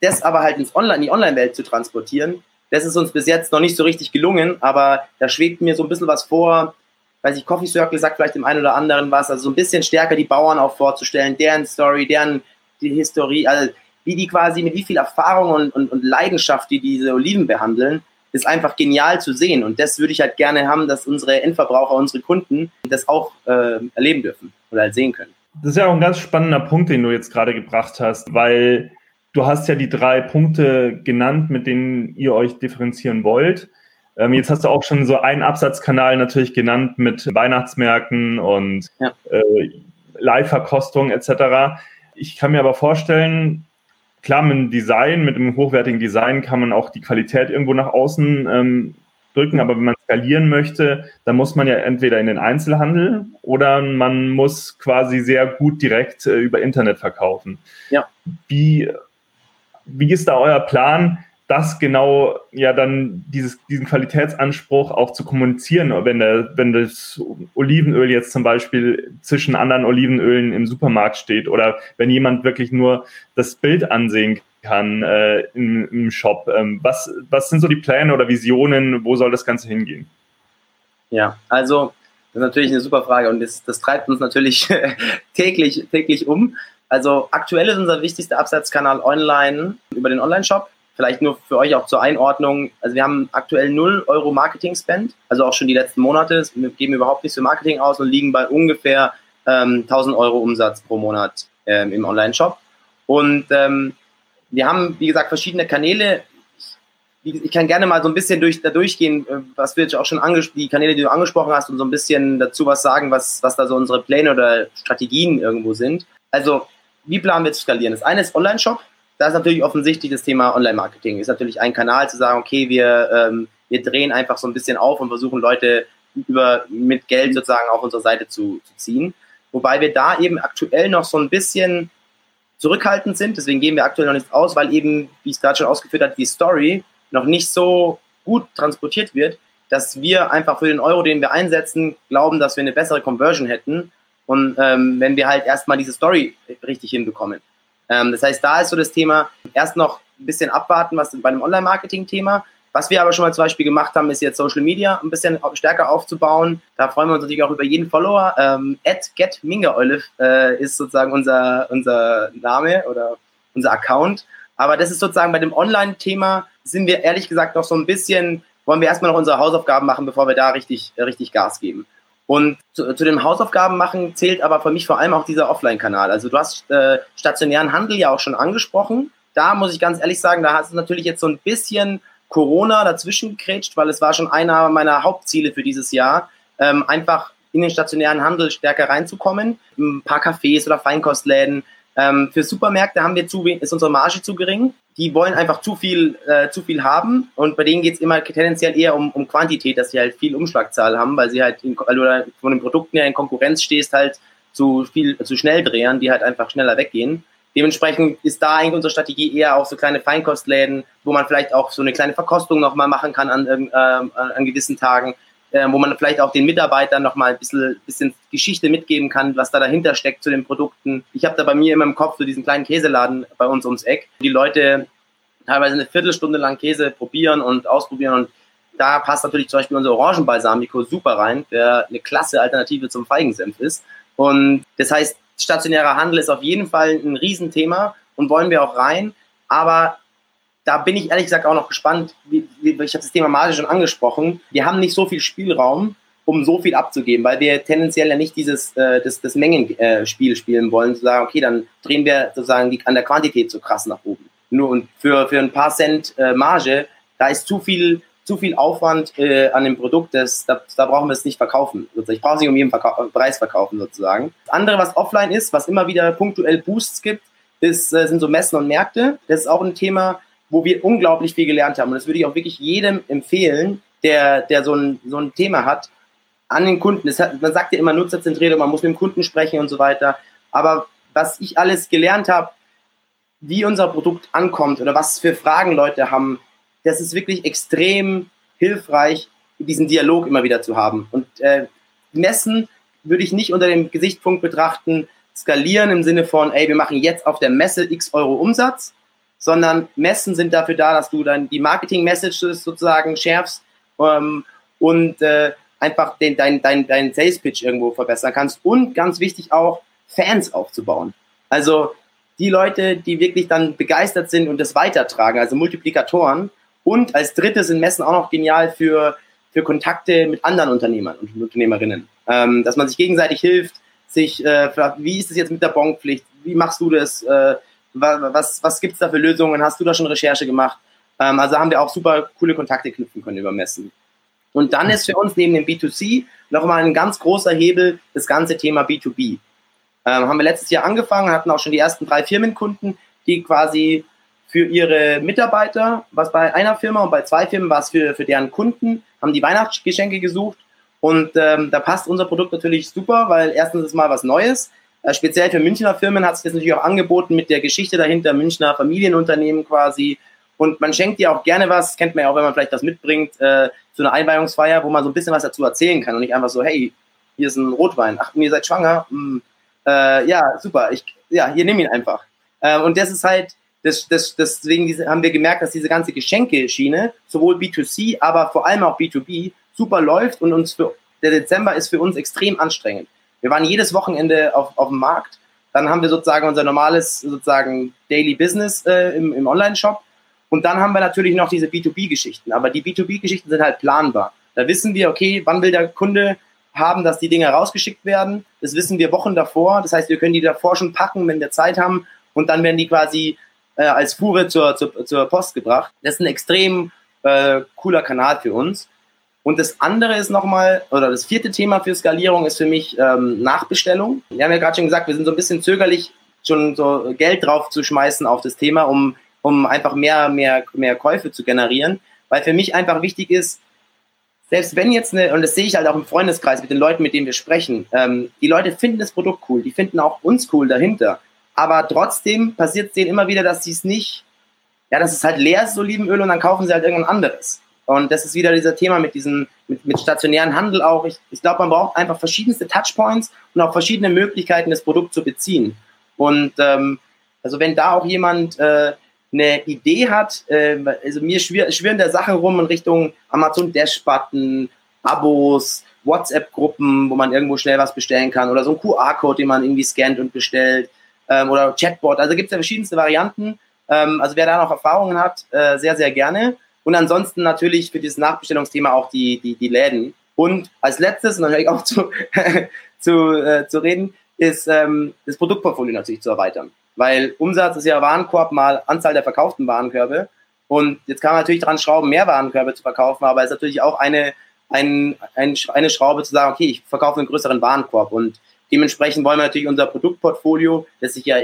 das aber halt ins Online, in die Online-Welt zu transportieren, das ist uns bis jetzt noch nicht so richtig gelungen, aber da schwebt mir so ein bisschen was vor. Weiß ich, Coffee Circle sagt vielleicht dem einen oder anderen was, also so ein bisschen stärker die Bauern auch vorzustellen, deren Story, deren die Historie, also wie die quasi mit wie viel Erfahrung und, und, und Leidenschaft die diese Oliven behandeln ist einfach genial zu sehen. Und das würde ich halt gerne haben, dass unsere Endverbraucher, unsere Kunden das auch äh, erleben dürfen oder halt sehen können. Das ist ja auch ein ganz spannender Punkt, den du jetzt gerade gebracht hast, weil du hast ja die drei Punkte genannt, mit denen ihr euch differenzieren wollt. Ähm, jetzt hast du auch schon so einen Absatzkanal natürlich genannt mit Weihnachtsmärkten und ja. äh, Live-Verkostung etc. Ich kann mir aber vorstellen, klar, mit dem Design, mit einem hochwertigen Design kann man auch die Qualität irgendwo nach außen ähm, drücken, aber wenn man skalieren möchte, dann muss man ja entweder in den Einzelhandel oder man muss quasi sehr gut direkt äh, über Internet verkaufen. Ja. Wie, wie ist da euer Plan? Das genau ja dann dieses, diesen Qualitätsanspruch auch zu kommunizieren, wenn, der, wenn das Olivenöl jetzt zum Beispiel zwischen anderen Olivenölen im Supermarkt steht oder wenn jemand wirklich nur das Bild ansehen kann äh, im, im, Shop. Ähm, was, was sind so die Pläne oder Visionen? Wo soll das Ganze hingehen? Ja, also das ist natürlich eine super Frage und das, das treibt uns natürlich täglich, täglich um. Also aktuell ist unser wichtigster Absatzkanal online über den Online-Shop Vielleicht nur für euch auch zur Einordnung. Also wir haben aktuell 0 Euro Marketing-Spend, also auch schon die letzten Monate. Wir geben überhaupt nichts für Marketing aus und liegen bei ungefähr ähm, 1000 Euro Umsatz pro Monat ähm, im Online-Shop. Und ähm, wir haben, wie gesagt, verschiedene Kanäle. Ich, ich kann gerne mal so ein bisschen durch, da durchgehen, äh, was wir jetzt auch schon angesprochen, die Kanäle, die du angesprochen hast, und so ein bisschen dazu was sagen, was, was da so unsere Pläne oder Strategien irgendwo sind. Also, wie planen wir zu skalieren? Das eine ist Online-Shop. Da ist natürlich offensichtlich das Thema Online-Marketing. Ist natürlich ein Kanal zu sagen, okay, wir, ähm, wir drehen einfach so ein bisschen auf und versuchen Leute über, mit Geld sozusagen auf unsere Seite zu, zu ziehen. Wobei wir da eben aktuell noch so ein bisschen zurückhaltend sind. Deswegen gehen wir aktuell noch nichts aus, weil eben, wie es gerade schon ausgeführt habe, die Story noch nicht so gut transportiert wird, dass wir einfach für den Euro, den wir einsetzen, glauben, dass wir eine bessere Conversion hätten. Und ähm, wenn wir halt erstmal diese Story richtig hinbekommen. Ähm, das heißt, da ist so das Thema, erst noch ein bisschen abwarten, was bei dem Online-Marketing-Thema, was wir aber schon mal zum Beispiel gemacht haben, ist jetzt Social Media ein bisschen stärker aufzubauen. Da freuen wir uns natürlich auch über jeden Follower. Ähm, getmingaolive äh, ist sozusagen unser, unser Name oder unser Account. Aber das ist sozusagen bei dem Online-Thema sind wir ehrlich gesagt noch so ein bisschen, wollen wir erstmal noch unsere Hausaufgaben machen, bevor wir da richtig, richtig Gas geben. Und zu, zu den Hausaufgaben machen zählt aber für mich vor allem auch dieser Offline-Kanal. Also du hast äh, stationären Handel ja auch schon angesprochen. Da muss ich ganz ehrlich sagen, da hast du natürlich jetzt so ein bisschen Corona dazwischen gekrätscht, weil es war schon einer meiner Hauptziele für dieses Jahr, ähm, einfach in den stationären Handel stärker reinzukommen. Ein paar Cafés oder Feinkostläden. Ähm, für Supermärkte haben wir zu, ist unsere Marge zu gering. Die wollen einfach zu viel, äh, zu viel haben und bei denen geht es immer tendenziell eher um, um Quantität, dass sie halt viel Umschlagzahl haben, weil sie halt in, du von den Produkten her in Konkurrenz stehst halt zu viel, zu Schnelldrehern, die halt einfach schneller weggehen. Dementsprechend ist da eigentlich unsere Strategie eher auch so kleine Feinkostläden, wo man vielleicht auch so eine kleine Verkostung nochmal machen kann an, äh, an gewissen Tagen, äh, wo man vielleicht auch den Mitarbeitern nochmal ein bisschen, bisschen Geschichte mitgeben kann, was da dahinter steckt zu den Produkten. Ich habe da bei mir immer im Kopf so diesen kleinen Käseladen bei uns ums Eck, die Leute teilweise eine Viertelstunde lang Käse probieren und ausprobieren und da passt natürlich zum Beispiel unser Orangenbalsamico super rein, der eine klasse Alternative zum Feigensenf ist. Und das heißt, stationärer Handel ist auf jeden Fall ein Riesenthema und wollen wir auch rein. Aber da bin ich ehrlich gesagt auch noch gespannt. Wie, wie, ich habe das Thema Marge schon angesprochen. Wir haben nicht so viel Spielraum, um so viel abzugeben, weil wir tendenziell ja nicht dieses äh, das, das Mengenspiel äh, spielen wollen, zu sagen, okay, dann drehen wir sozusagen die, an der Quantität so krass nach oben. Nur und für, für ein paar Cent äh, Marge, da ist zu viel zu viel Aufwand äh, an dem Produkt, das, da, da brauchen wir es nicht verkaufen. Ich brauche es nicht um jeden Verkau Preis verkaufen sozusagen. Das andere, was offline ist, was immer wieder punktuell Boosts gibt, ist, äh, sind so Messen und Märkte. Das ist auch ein Thema, wo wir unglaublich viel gelernt haben. Und das würde ich auch wirklich jedem empfehlen, der, der so, ein, so ein Thema hat, an den Kunden. Hat, man sagt ja immer nutzerzentriert, man muss mit dem Kunden sprechen und so weiter. Aber was ich alles gelernt habe, wie unser Produkt ankommt oder was für Fragen Leute haben, das ist wirklich extrem hilfreich, diesen Dialog immer wieder zu haben. Und äh, Messen würde ich nicht unter dem Gesichtspunkt betrachten, skalieren im Sinne von, ey, wir machen jetzt auf der Messe x Euro Umsatz, sondern Messen sind dafür da, dass du dann die Marketing-Messages sozusagen schärfst ähm, und äh, einfach den, dein, dein, dein Sales-Pitch irgendwo verbessern kannst und ganz wichtig auch, Fans aufzubauen. Also die Leute, die wirklich dann begeistert sind und das weitertragen, also Multiplikatoren, und als drittes sind Messen auch noch genial für, für Kontakte mit anderen Unternehmern und Unternehmerinnen. Ähm, dass man sich gegenseitig hilft, sich, äh, wie ist es jetzt mit der Bonpflicht? Wie machst du das? Äh, was was gibt es da für Lösungen? Hast du da schon Recherche gemacht? Ähm, also haben wir auch super coole Kontakte knüpfen können über Messen. Und dann ist für uns neben dem B2C nochmal ein ganz großer Hebel das ganze Thema B2B. Ähm, haben wir letztes Jahr angefangen, hatten auch schon die ersten drei Firmenkunden, die quasi für ihre Mitarbeiter, was bei einer Firma und bei zwei Firmen war es für, für deren Kunden, haben die Weihnachtsgeschenke gesucht. Und ähm, da passt unser Produkt natürlich super, weil erstens ist mal was Neues. Äh, speziell für Münchner Firmen hat sich das natürlich auch angeboten mit der Geschichte dahinter, Münchner Familienunternehmen quasi. Und man schenkt dir auch gerne was, kennt man ja auch, wenn man vielleicht was mitbringt, äh, zu einer Einweihungsfeier, wo man so ein bisschen was dazu erzählen kann und nicht einfach so, hey, hier ist ein Rotwein, ach, ihr seid schwanger, hm, äh, ja, super, ich, ja, hier nimm ihn einfach. Äh, und das ist halt, das, das, deswegen haben wir gemerkt, dass diese ganze Geschenkeschiene, sowohl B2C, aber vor allem auch B2B, super läuft und uns für, der Dezember ist für uns extrem anstrengend. Wir waren jedes Wochenende auf, auf dem Markt. Dann haben wir sozusagen unser normales sozusagen Daily Business äh, im, im Online-Shop. Und dann haben wir natürlich noch diese B2B-Geschichten. Aber die B2B-Geschichten sind halt planbar. Da wissen wir, okay, wann will der Kunde haben, dass die Dinge rausgeschickt werden. Das wissen wir Wochen davor. Das heißt, wir können die davor schon packen, wenn wir Zeit haben. Und dann werden die quasi äh, als Fuhre zur, zur, zur Post gebracht. Das ist ein extrem äh, cooler Kanal für uns. Und das andere ist nochmal, oder das vierte Thema für Skalierung ist für mich ähm, Nachbestellung. Wir haben ja gerade schon gesagt, wir sind so ein bisschen zögerlich, schon so Geld drauf zu schmeißen auf das Thema, um, um einfach mehr, mehr, mehr Käufe zu generieren. Weil für mich einfach wichtig ist, selbst wenn jetzt eine, und das sehe ich halt auch im Freundeskreis mit den Leuten, mit denen wir sprechen, ähm, die Leute finden das Produkt cool, die finden auch uns cool dahinter. Aber trotzdem passiert es denen immer wieder, dass sie es nicht, ja, dass es halt leer ist, so Olivenöl, und dann kaufen sie halt irgendein anderes. Und das ist wieder dieser Thema mit diesem, mit, mit stationären Handel auch. Ich, ich glaube, man braucht einfach verschiedenste Touchpoints und auch verschiedene Möglichkeiten, das Produkt zu beziehen. Und ähm, also wenn da auch jemand äh, eine Idee hat, äh, also mir schwir schwirren da Sachen rum in Richtung Amazon Dash-Button, Abos, WhatsApp-Gruppen, wo man irgendwo schnell was bestellen kann oder so ein QR-Code, den man irgendwie scannt und bestellt ähm, oder Chatbot. Also gibt es ja verschiedenste Varianten. Ähm, also wer da noch Erfahrungen hat, äh, sehr, sehr gerne. Und ansonsten natürlich für dieses Nachbestellungsthema auch die, die, die Läden. Und als letztes, und dann höre ich auch zu, zu, äh, zu reden, ist ähm, das Produktportfolio natürlich zu erweitern. Weil Umsatz ist ja Warenkorb mal Anzahl der verkauften Warenkörbe. Und jetzt kann man natürlich dran schrauben, mehr Warenkörbe zu verkaufen, aber es ist natürlich auch eine, ein, ein, eine Schraube zu sagen, okay, ich verkaufe einen größeren Warenkorb. Und dementsprechend wollen wir natürlich unser Produktportfolio, das sich ja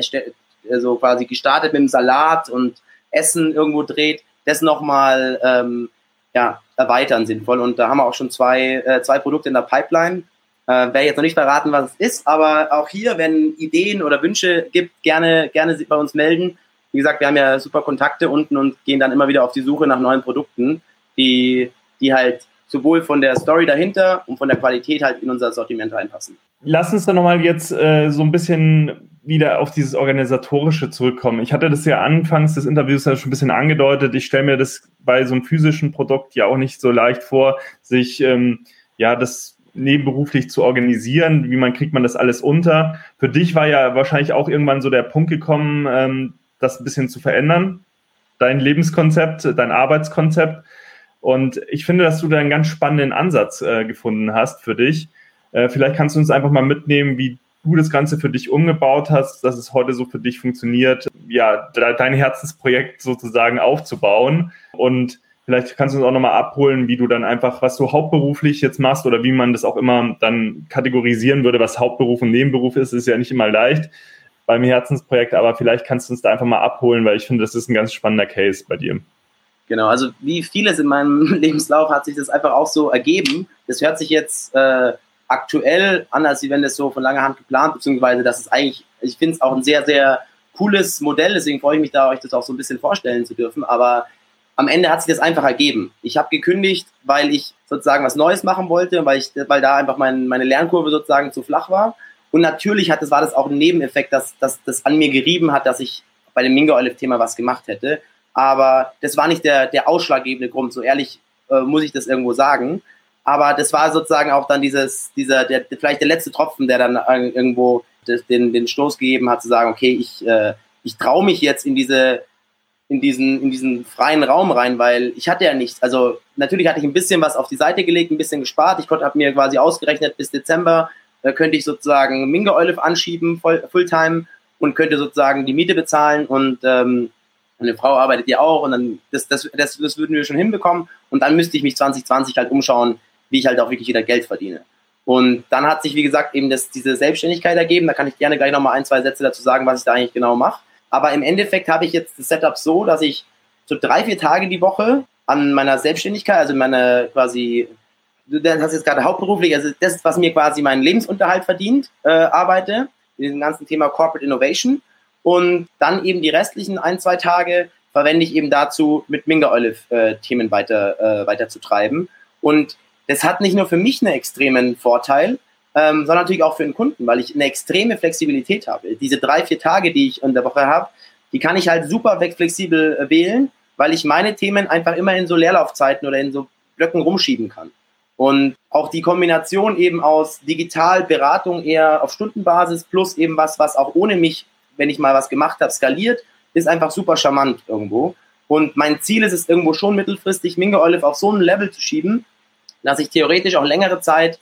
so quasi gestartet mit dem Salat und Essen irgendwo dreht, das nochmal ähm, ja, erweitern sinnvoll. Und da haben wir auch schon zwei, äh, zwei Produkte in der Pipeline. Äh, werde jetzt noch nicht verraten, was es ist, aber auch hier, wenn Ideen oder Wünsche gibt, gerne, gerne bei uns melden. Wie gesagt, wir haben ja super Kontakte unten und gehen dann immer wieder auf die Suche nach neuen Produkten, die, die halt sowohl von der Story dahinter und von der Qualität halt in unser Sortiment reinpassen. Lass uns dann nochmal jetzt äh, so ein bisschen wieder auf dieses Organisatorische zurückkommen. Ich hatte das ja anfangs des Interviews ja schon ein bisschen angedeutet. Ich stelle mir das bei so einem physischen Produkt ja auch nicht so leicht vor, sich ähm, ja das nebenberuflich zu organisieren. Wie man kriegt man das alles unter? Für dich war ja wahrscheinlich auch irgendwann so der Punkt gekommen, ähm, das ein bisschen zu verändern. Dein Lebenskonzept, dein Arbeitskonzept. Und ich finde, dass du da einen ganz spannenden Ansatz äh, gefunden hast für dich. Äh, vielleicht kannst du uns einfach mal mitnehmen, wie du das Ganze für dich umgebaut hast, dass es heute so für dich funktioniert, ja, dein Herzensprojekt sozusagen aufzubauen. Und vielleicht kannst du uns auch nochmal abholen, wie du dann einfach, was du hauptberuflich jetzt machst oder wie man das auch immer dann kategorisieren würde, was Hauptberuf und Nebenberuf ist, ist ja nicht immer leicht beim Herzensprojekt, aber vielleicht kannst du uns da einfach mal abholen, weil ich finde, das ist ein ganz spannender Case bei dir. Genau, also wie vieles in meinem Lebenslauf hat sich das einfach auch so ergeben. Das hört sich jetzt äh, aktuell an, als wenn das so von langer Hand geplant, beziehungsweise das ist eigentlich, ich finde es auch ein sehr, sehr cooles Modell, deswegen freue ich mich da, euch das auch so ein bisschen vorstellen zu dürfen, aber am Ende hat sich das einfach ergeben. Ich habe gekündigt, weil ich sozusagen was Neues machen wollte, weil, ich, weil da einfach mein, meine Lernkurve sozusagen zu flach war. Und natürlich hat das, war das auch ein Nebeneffekt, dass, dass das an mir gerieben hat, dass ich bei dem Minga Olive-Thema was gemacht hätte. Aber das war nicht der, der ausschlaggebende Grund, so ehrlich äh, muss ich das irgendwo sagen. Aber das war sozusagen auch dann dieses, dieser, der, vielleicht der letzte Tropfen, der dann irgendwo den, den Stoß gegeben hat, zu sagen, okay, ich, äh, ich traue mich jetzt in diese, in diesen, in diesen freien Raum rein, weil ich hatte ja nichts. Also natürlich hatte ich ein bisschen was auf die Seite gelegt, ein bisschen gespart. Ich konnte, habe mir quasi ausgerechnet, bis Dezember äh, könnte ich sozusagen Minga Olive anschieben, voll, Fulltime und könnte sozusagen die Miete bezahlen und ähm, meine Frau arbeitet ja auch und dann das, das, das, das würden wir schon hinbekommen und dann müsste ich mich 2020 halt umschauen, wie ich halt auch wirklich wieder Geld verdiene. Und dann hat sich, wie gesagt, eben das, diese Selbstständigkeit ergeben. Da kann ich gerne gleich nochmal ein, zwei Sätze dazu sagen, was ich da eigentlich genau mache. Aber im Endeffekt habe ich jetzt das Setup so, dass ich so drei, vier Tage die Woche an meiner Selbstständigkeit, also meine quasi, du hast jetzt gerade hauptberuflich, also das ist, was mir quasi meinen Lebensunterhalt verdient, äh, arbeite, in diesem ganzen Thema Corporate Innovation. Und dann eben die restlichen ein, zwei Tage verwende ich eben dazu, mit Minga Olive äh, Themen weiter, äh, weiter zu treiben. Und das hat nicht nur für mich einen extremen Vorteil, ähm, sondern natürlich auch für den Kunden, weil ich eine extreme Flexibilität habe. Diese drei, vier Tage, die ich in der Woche habe, die kann ich halt super flexibel äh, wählen, weil ich meine Themen einfach immer in so Leerlaufzeiten oder in so Blöcken rumschieben kann. Und auch die Kombination eben aus Digitalberatung eher auf Stundenbasis plus eben was, was auch ohne mich, wenn ich mal was gemacht habe, skaliert, ist einfach super charmant irgendwo. Und mein Ziel ist es irgendwo schon mittelfristig, Minge Olive auf so ein Level zu schieben, dass ich theoretisch auch längere Zeit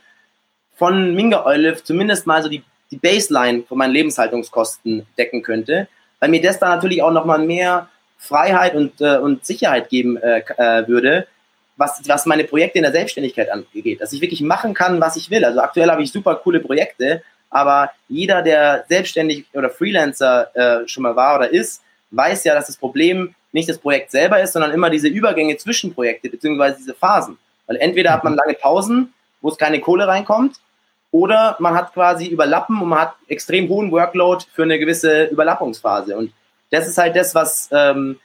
von Minga Oillift zumindest mal so die, die Baseline von meinen Lebenshaltungskosten decken könnte, weil mir das dann natürlich auch nochmal mehr Freiheit und, äh, und Sicherheit geben äh, äh, würde, was, was meine Projekte in der Selbstständigkeit angeht. Dass ich wirklich machen kann, was ich will. Also aktuell habe ich super coole Projekte, aber jeder, der selbstständig oder Freelancer äh, schon mal war oder ist, weiß ja, dass das Problem nicht das Projekt selber ist, sondern immer diese Übergänge zwischen Projekte, beziehungsweise diese Phasen. Weil entweder hat man lange Pausen, wo es keine Kohle reinkommt, oder man hat quasi Überlappen und man hat extrem hohen Workload für eine gewisse Überlappungsphase. Und das ist halt das, was, ähm,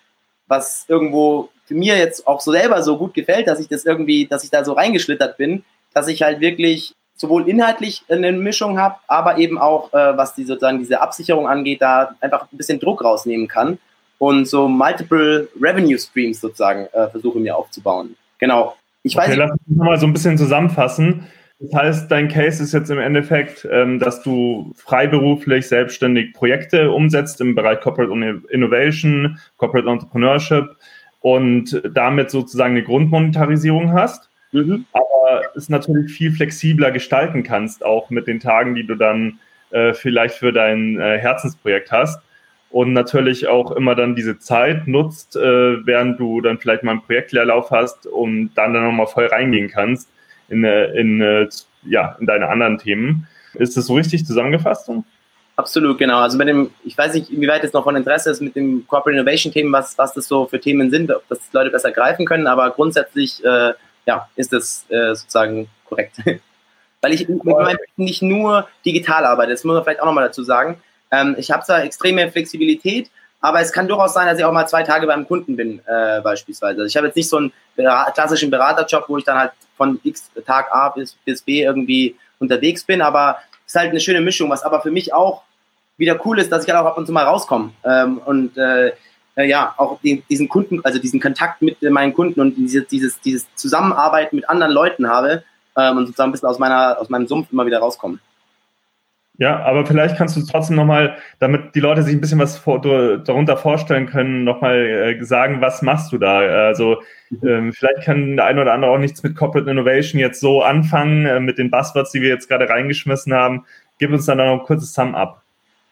was irgendwo mir jetzt auch so selber so gut gefällt, dass ich das irgendwie, dass ich da so reingeschlittert bin, dass ich halt wirklich sowohl inhaltlich eine Mischung habe, aber eben auch, äh, was die sozusagen diese Absicherung angeht, da einfach ein bisschen Druck rausnehmen kann und so multiple Revenue Streams sozusagen äh, versuche mir aufzubauen. Genau. Ich okay, weiß lass uns nochmal so ein bisschen zusammenfassen. Das heißt, dein Case ist jetzt im Endeffekt, ähm, dass du freiberuflich selbstständig Projekte umsetzt im Bereich Corporate Innovation, Corporate Entrepreneurship und damit sozusagen eine Grundmonetarisierung hast, mhm. aber es natürlich viel flexibler gestalten kannst, auch mit den Tagen, die du dann äh, vielleicht für dein äh, Herzensprojekt hast und natürlich auch immer dann diese Zeit nutzt, äh, während du dann vielleicht mal einen Projektleerlauf hast und dann dann nochmal voll reingehen kannst in, äh, in, äh, ja, in deine anderen Themen. Ist das so richtig zusammengefasst? Absolut, genau. Also mit dem, ich weiß nicht, inwieweit es noch von Interesse ist mit dem Corporate Innovation Themen, was, was das so für Themen sind, ob das Leute besser greifen können, aber grundsätzlich, äh, ja, ist das äh, sozusagen korrekt. Weil ich mit meinem nicht nur digital arbeite, das muss man vielleicht auch nochmal dazu sagen. Ähm, ich habe zwar extreme Flexibilität, aber es kann durchaus sein, dass ich auch mal zwei Tage beim Kunden bin, äh, beispielsweise. Also ich habe jetzt nicht so einen klassischen Beraterjob, wo ich dann halt von X Tag A bis, bis B irgendwie unterwegs bin, aber es ist halt eine schöne Mischung, was aber für mich auch wieder cool ist, dass ich halt auch ab und zu mal rauskomme ähm, und äh, äh, ja, auch den, diesen Kunden, also diesen Kontakt mit meinen Kunden und diese, dieses, dieses Zusammenarbeiten mit anderen Leuten habe ähm, und sozusagen ein bisschen aus meiner, aus meinem Sumpf immer wieder rauskomme. Ja, aber vielleicht kannst du trotzdem nochmal, damit die Leute sich ein bisschen was vor, darunter vorstellen können, nochmal äh, sagen, was machst du da? Also mhm. ähm, vielleicht kann der eine oder andere auch nichts mit Corporate Innovation jetzt so anfangen, äh, mit den Buzzwords, die wir jetzt gerade reingeschmissen haben. Gib uns dann noch ein kurzes Sum-up.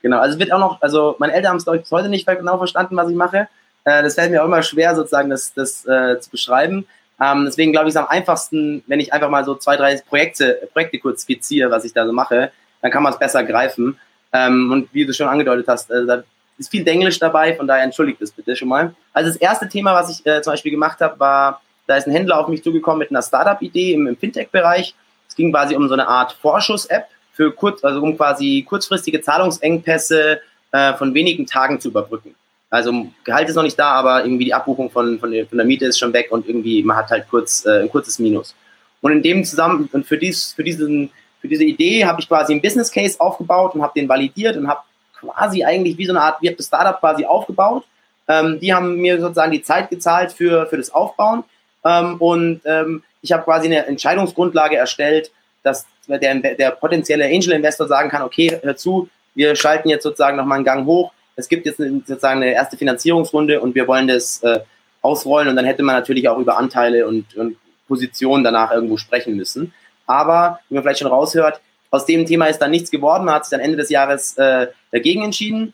Genau, also wird auch noch, also meine Eltern haben es, glaube ich, bis heute nicht genau verstanden, was ich mache. Äh, das fällt mir auch immer schwer, sozusagen, das, das äh, zu beschreiben. Ähm, deswegen glaube ich, es am einfachsten, wenn ich einfach mal so zwei, drei Projekte, Projekte kurz skizziere, was ich da so mache dann kann man es besser greifen. Ähm, und wie du schon angedeutet hast, äh, da ist viel Englisch dabei, von daher entschuldigt das bitte schon mal. Also das erste Thema, was ich äh, zum Beispiel gemacht habe, war, da ist ein Händler auf mich zugekommen mit einer Startup-Idee im, im Fintech-Bereich. Es ging quasi um so eine Art Vorschuss-App für kurz, also um quasi kurzfristige Zahlungsengpässe äh, von wenigen Tagen zu überbrücken. Also Gehalt ist noch nicht da, aber irgendwie die Abbuchung von, von, der, von der Miete ist schon weg und irgendwie man hat halt kurz äh, ein kurzes Minus. Und in dem zusammen und für dies, für diesen für diese Idee habe ich quasi einen Business Case aufgebaut und habe den validiert und habe quasi eigentlich wie so eine Art wie das Startup quasi aufgebaut. Ähm, die haben mir sozusagen die Zeit gezahlt für, für das Aufbauen ähm, und ähm, ich habe quasi eine Entscheidungsgrundlage erstellt, dass der, der potenzielle Angel Investor sagen kann, okay, hör zu, wir schalten jetzt sozusagen nochmal einen Gang hoch. Es gibt jetzt sozusagen eine erste Finanzierungsrunde und wir wollen das äh, ausrollen und dann hätte man natürlich auch über Anteile und, und Positionen danach irgendwo sprechen müssen. Aber, wie man vielleicht schon raushört, aus dem Thema ist dann nichts geworden. Man hat sich dann Ende des Jahres äh, dagegen entschieden.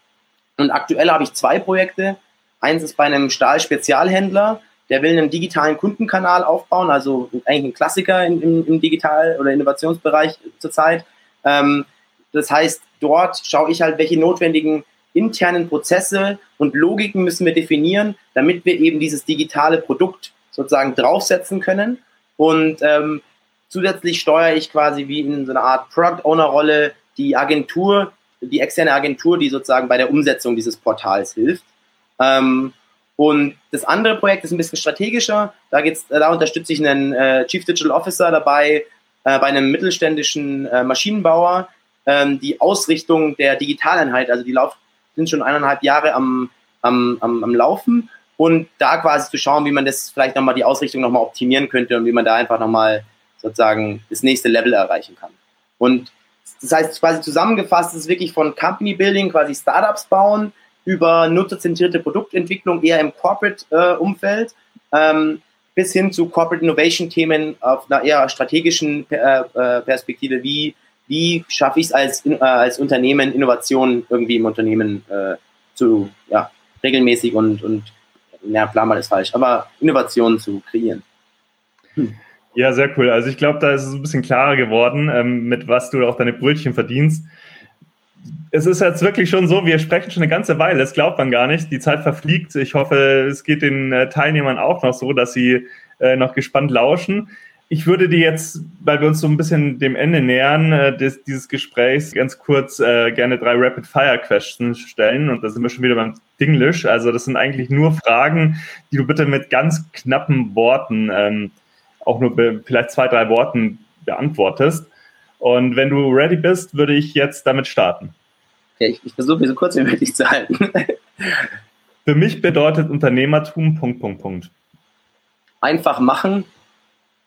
Und aktuell habe ich zwei Projekte. Eins ist bei einem Stahl-Spezialhändler, der will einen digitalen Kundenkanal aufbauen, also eigentlich ein Klassiker im, im, im Digital- oder Innovationsbereich zurzeit. Ähm, das heißt, dort schaue ich halt, welche notwendigen internen Prozesse und Logiken müssen wir definieren, damit wir eben dieses digitale Produkt sozusagen draufsetzen können. Und ähm, Zusätzlich steuere ich quasi wie in so einer Art Product Owner Rolle die Agentur, die externe Agentur, die sozusagen bei der Umsetzung dieses Portals hilft. Ähm, und das andere Projekt ist ein bisschen strategischer. Da geht's, da unterstütze ich einen äh, Chief Digital Officer dabei äh, bei einem mittelständischen äh, Maschinenbauer ähm, die Ausrichtung der Digitaleinheit, also die lauf, sind schon eineinhalb Jahre am, am, am, am Laufen und da quasi zu schauen, wie man das vielleicht nochmal die Ausrichtung nochmal optimieren könnte und wie man da einfach nochmal sozusagen das nächste Level erreichen kann. Und das heißt quasi zusammengefasst ist wirklich von Company Building, quasi Startups bauen, über nutzerzentrierte Produktentwicklung eher im Corporate-Umfeld, äh, ähm, bis hin zu Corporate Innovation Themen auf einer eher strategischen äh, Perspektive, wie, wie schaffe ich es als, äh, als Unternehmen, Innovationen irgendwie im Unternehmen äh, zu, ja, regelmäßig und, und ja, Plan ist falsch, aber Innovationen zu kreieren. Hm. Ja, sehr cool. Also ich glaube, da ist es ein bisschen klarer geworden, ähm, mit was du auch deine Brötchen verdienst. Es ist jetzt wirklich schon so, wir sprechen schon eine ganze Weile, das glaubt man gar nicht. Die Zeit verfliegt. Ich hoffe, es geht den äh, Teilnehmern auch noch so, dass sie äh, noch gespannt lauschen. Ich würde dir jetzt, weil wir uns so ein bisschen dem Ende nähern, äh, des, dieses Gesprächs, ganz kurz äh, gerne drei Rapid-Fire-Questions stellen. Und da sind wir schon wieder beim Dinglish. Also das sind eigentlich nur Fragen, die du bitte mit ganz knappen Worten ähm, auch nur vielleicht zwei, drei Worten beantwortest. Und wenn du ready bist, würde ich jetzt damit starten. Okay, ich, ich versuche, mich so kurz wie möglich zu halten. Für mich bedeutet Unternehmertum Punkt, Punkt, Punkt. Einfach machen,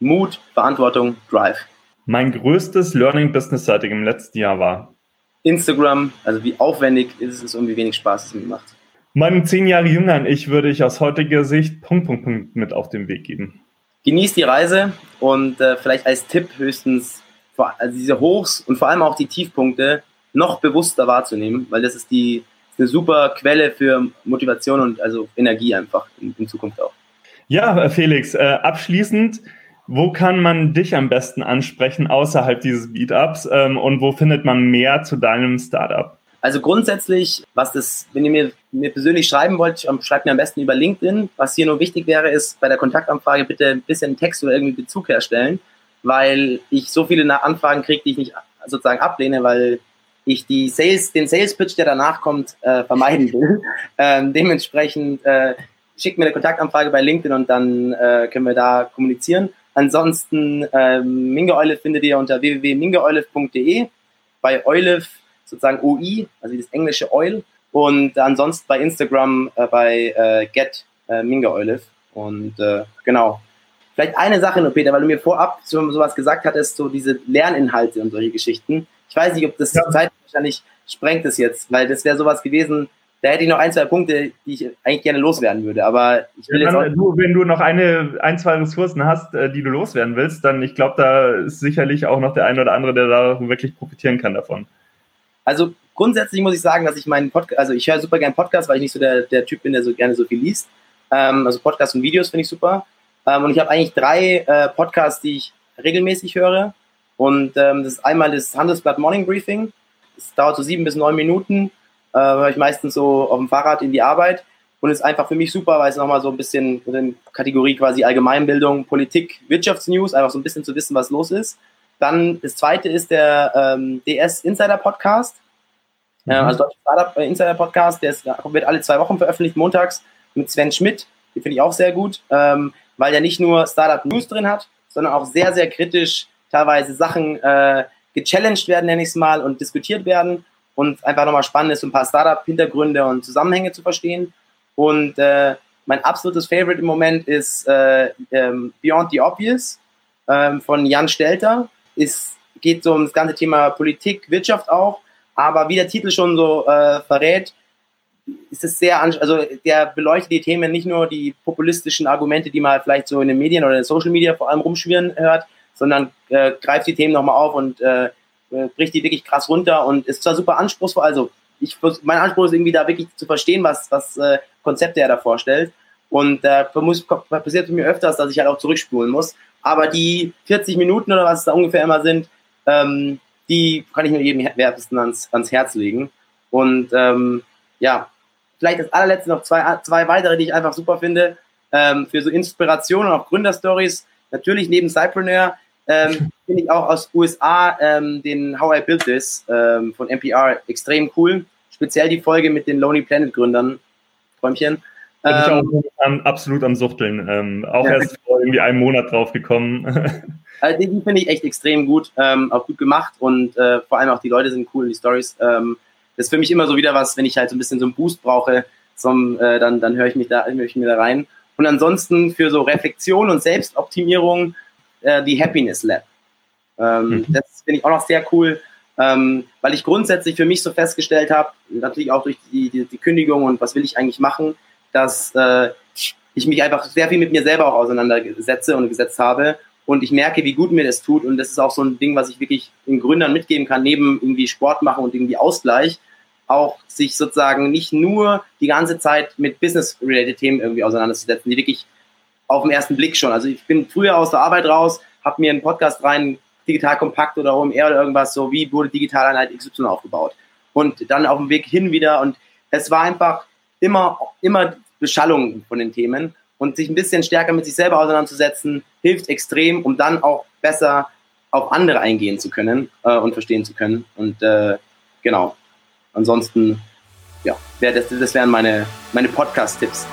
Mut, Verantwortung, Drive. Mein größtes Learning business-seitig im letzten Jahr war Instagram, also wie aufwendig ist es und wie wenig Spaß es mir macht. Meinem zehn Jahre jüngeren Ich würde ich aus heutiger Sicht Punkt, Punkt, Punkt mit auf den Weg geben genießt die Reise und äh, vielleicht als Tipp höchstens also diese Hochs und vor allem auch die Tiefpunkte noch bewusster wahrzunehmen, weil das ist die eine super Quelle für Motivation und also Energie einfach in, in Zukunft auch. Ja, äh, Felix, äh, abschließend, wo kann man dich am besten ansprechen außerhalb dieses Meetups ähm, und wo findet man mehr zu deinem Startup? Also grundsätzlich, was das, wenn ihr mir, mir persönlich schreiben wollt, ähm, schreibt mir am besten über LinkedIn. Was hier nur wichtig wäre, ist bei der Kontaktanfrage bitte ein bisschen Text oder irgendwie Bezug herstellen, weil ich so viele Anfragen kriege, die ich nicht sozusagen ablehne, weil ich die Sales, den Sales Pitch, der danach kommt, äh, vermeiden will. Ähm, dementsprechend äh, schickt mir eine Kontaktanfrage bei LinkedIn und dann äh, können wir da kommunizieren. Ansonsten ähm, Mingeolive findet ihr unter www.mingeolive.de. Bei Olive sozusagen OI, also das englische Oil. Und ansonsten bei Instagram äh, bei äh, Get äh, Minga Olive. Und äh, genau. Vielleicht eine Sache nur, Peter, weil du mir vorab so, sowas gesagt hattest, so diese Lerninhalte und solche Geschichten. Ich weiß nicht, ob das ja. Zeit wahrscheinlich sprengt es jetzt, weil das wäre sowas gewesen, da hätte ich noch ein, zwei Punkte, die ich eigentlich gerne loswerden würde. Aber ich will ja, jetzt du, wenn du noch eine, ein, zwei Ressourcen hast, äh, die du loswerden willst, dann ich glaube, da ist sicherlich auch noch der eine oder andere, der da wirklich profitieren kann davon. Also grundsätzlich muss ich sagen, dass ich meinen Podcast, also ich höre super gerne Podcasts, weil ich nicht so der, der Typ bin, der so gerne so viel liest. Ähm, also Podcasts und Videos finde ich super. Ähm, und ich habe eigentlich drei äh, Podcasts, die ich regelmäßig höre. Und ähm, das ist einmal das Handelsblatt Morning Briefing. Das dauert so sieben bis neun Minuten. Äh, höre ich meistens so auf dem Fahrrad in die Arbeit. Und ist einfach für mich super, weil es nochmal so ein bisschen in Kategorie quasi Allgemeinbildung, Politik, Wirtschaftsnews, einfach so ein bisschen zu wissen, was los ist. Dann das zweite ist der ähm, DS Insider Podcast. Mhm. Äh, also Deutsche Startup Insider Podcast, der ist, wird alle zwei Wochen veröffentlicht, montags mit Sven Schmidt. Den finde ich auch sehr gut, ähm, weil der nicht nur Startup News drin hat, sondern auch sehr, sehr kritisch teilweise Sachen äh, gechallenged werden, nenne ich es mal, und diskutiert werden. Und einfach nochmal spannend ist, ein paar Startup-Hintergründe und Zusammenhänge zu verstehen. Und äh, mein absolutes Favorite im Moment ist äh, ähm, Beyond the Obvious ähm, von Jan Stelter ist, geht so um das ganze Thema Politik, Wirtschaft auch, aber wie der Titel schon so äh, verrät, ist es sehr, also der beleuchtet die Themen nicht nur die populistischen Argumente, die man vielleicht so in den Medien oder in Social Media vor allem rumschwirren hört, sondern äh, greift die Themen nochmal auf und äh, bricht die wirklich krass runter und ist zwar super anspruchsvoll, also ich, mein Anspruch ist irgendwie da wirklich zu verstehen, was, was äh, Konzepte er da vorstellt. Und äh, passiert mir öfters, dass ich halt auch zurückspulen muss. Aber die 40 Minuten oder was es da ungefähr immer sind, ähm, die kann ich nur jedem wärmsten ans, ans Herz legen. Und ähm, ja, vielleicht das allerletzte noch zwei, zwei weitere, die ich einfach super finde, ähm, für so Inspiration und auch Gründerstories. Natürlich neben Cypreneur ähm, finde ich auch aus USA ähm, den How I Built This ähm, von NPR extrem cool. Speziell die Folge mit den Lonely Planet Gründern. Träumchen. Bin ich auch ähm, absolut am Suchteln. Ähm, auch ja. erst vor irgendwie einem Monat drauf gekommen. Also die, die finde ich echt extrem gut, ähm, auch gut gemacht und äh, vor allem auch die Leute sind cool, die Stories. Ähm, das ist für mich immer so wieder was, wenn ich halt so ein bisschen so einen Boost brauche, zum, äh, dann, dann höre ich mich da, höre ich mir da rein. Und ansonsten für so Reflexion und Selbstoptimierung äh, die Happiness Lab. Ähm, mhm. Das finde ich auch noch sehr cool, ähm, weil ich grundsätzlich für mich so festgestellt habe, natürlich auch durch die, die, die Kündigung und was will ich eigentlich machen, dass äh, ich mich einfach sehr viel mit mir selber auch auseinandersetze und gesetzt habe und ich merke, wie gut mir das tut und das ist auch so ein Ding, was ich wirklich den Gründern mitgeben kann, neben irgendwie Sport machen und irgendwie Ausgleich, auch sich sozusagen nicht nur die ganze Zeit mit Business-related Themen irgendwie auseinanderzusetzen, die wirklich auf den ersten Blick schon. Also ich bin früher aus der Arbeit raus, habe mir einen Podcast rein, digital kompakt oder OMR oder irgendwas, so wie wurde Digitaleinheit XY aufgebaut. Und dann auf dem Weg hin wieder und es war einfach immer, immer Beschallung von den Themen und sich ein bisschen stärker mit sich selber auseinanderzusetzen, hilft extrem, um dann auch besser auf andere eingehen zu können äh, und verstehen zu können. Und äh, genau. Ansonsten, ja, wär das, das wären meine, meine Podcast-Tipps.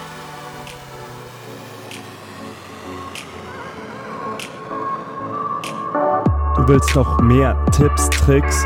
Du willst noch mehr Tipps, Tricks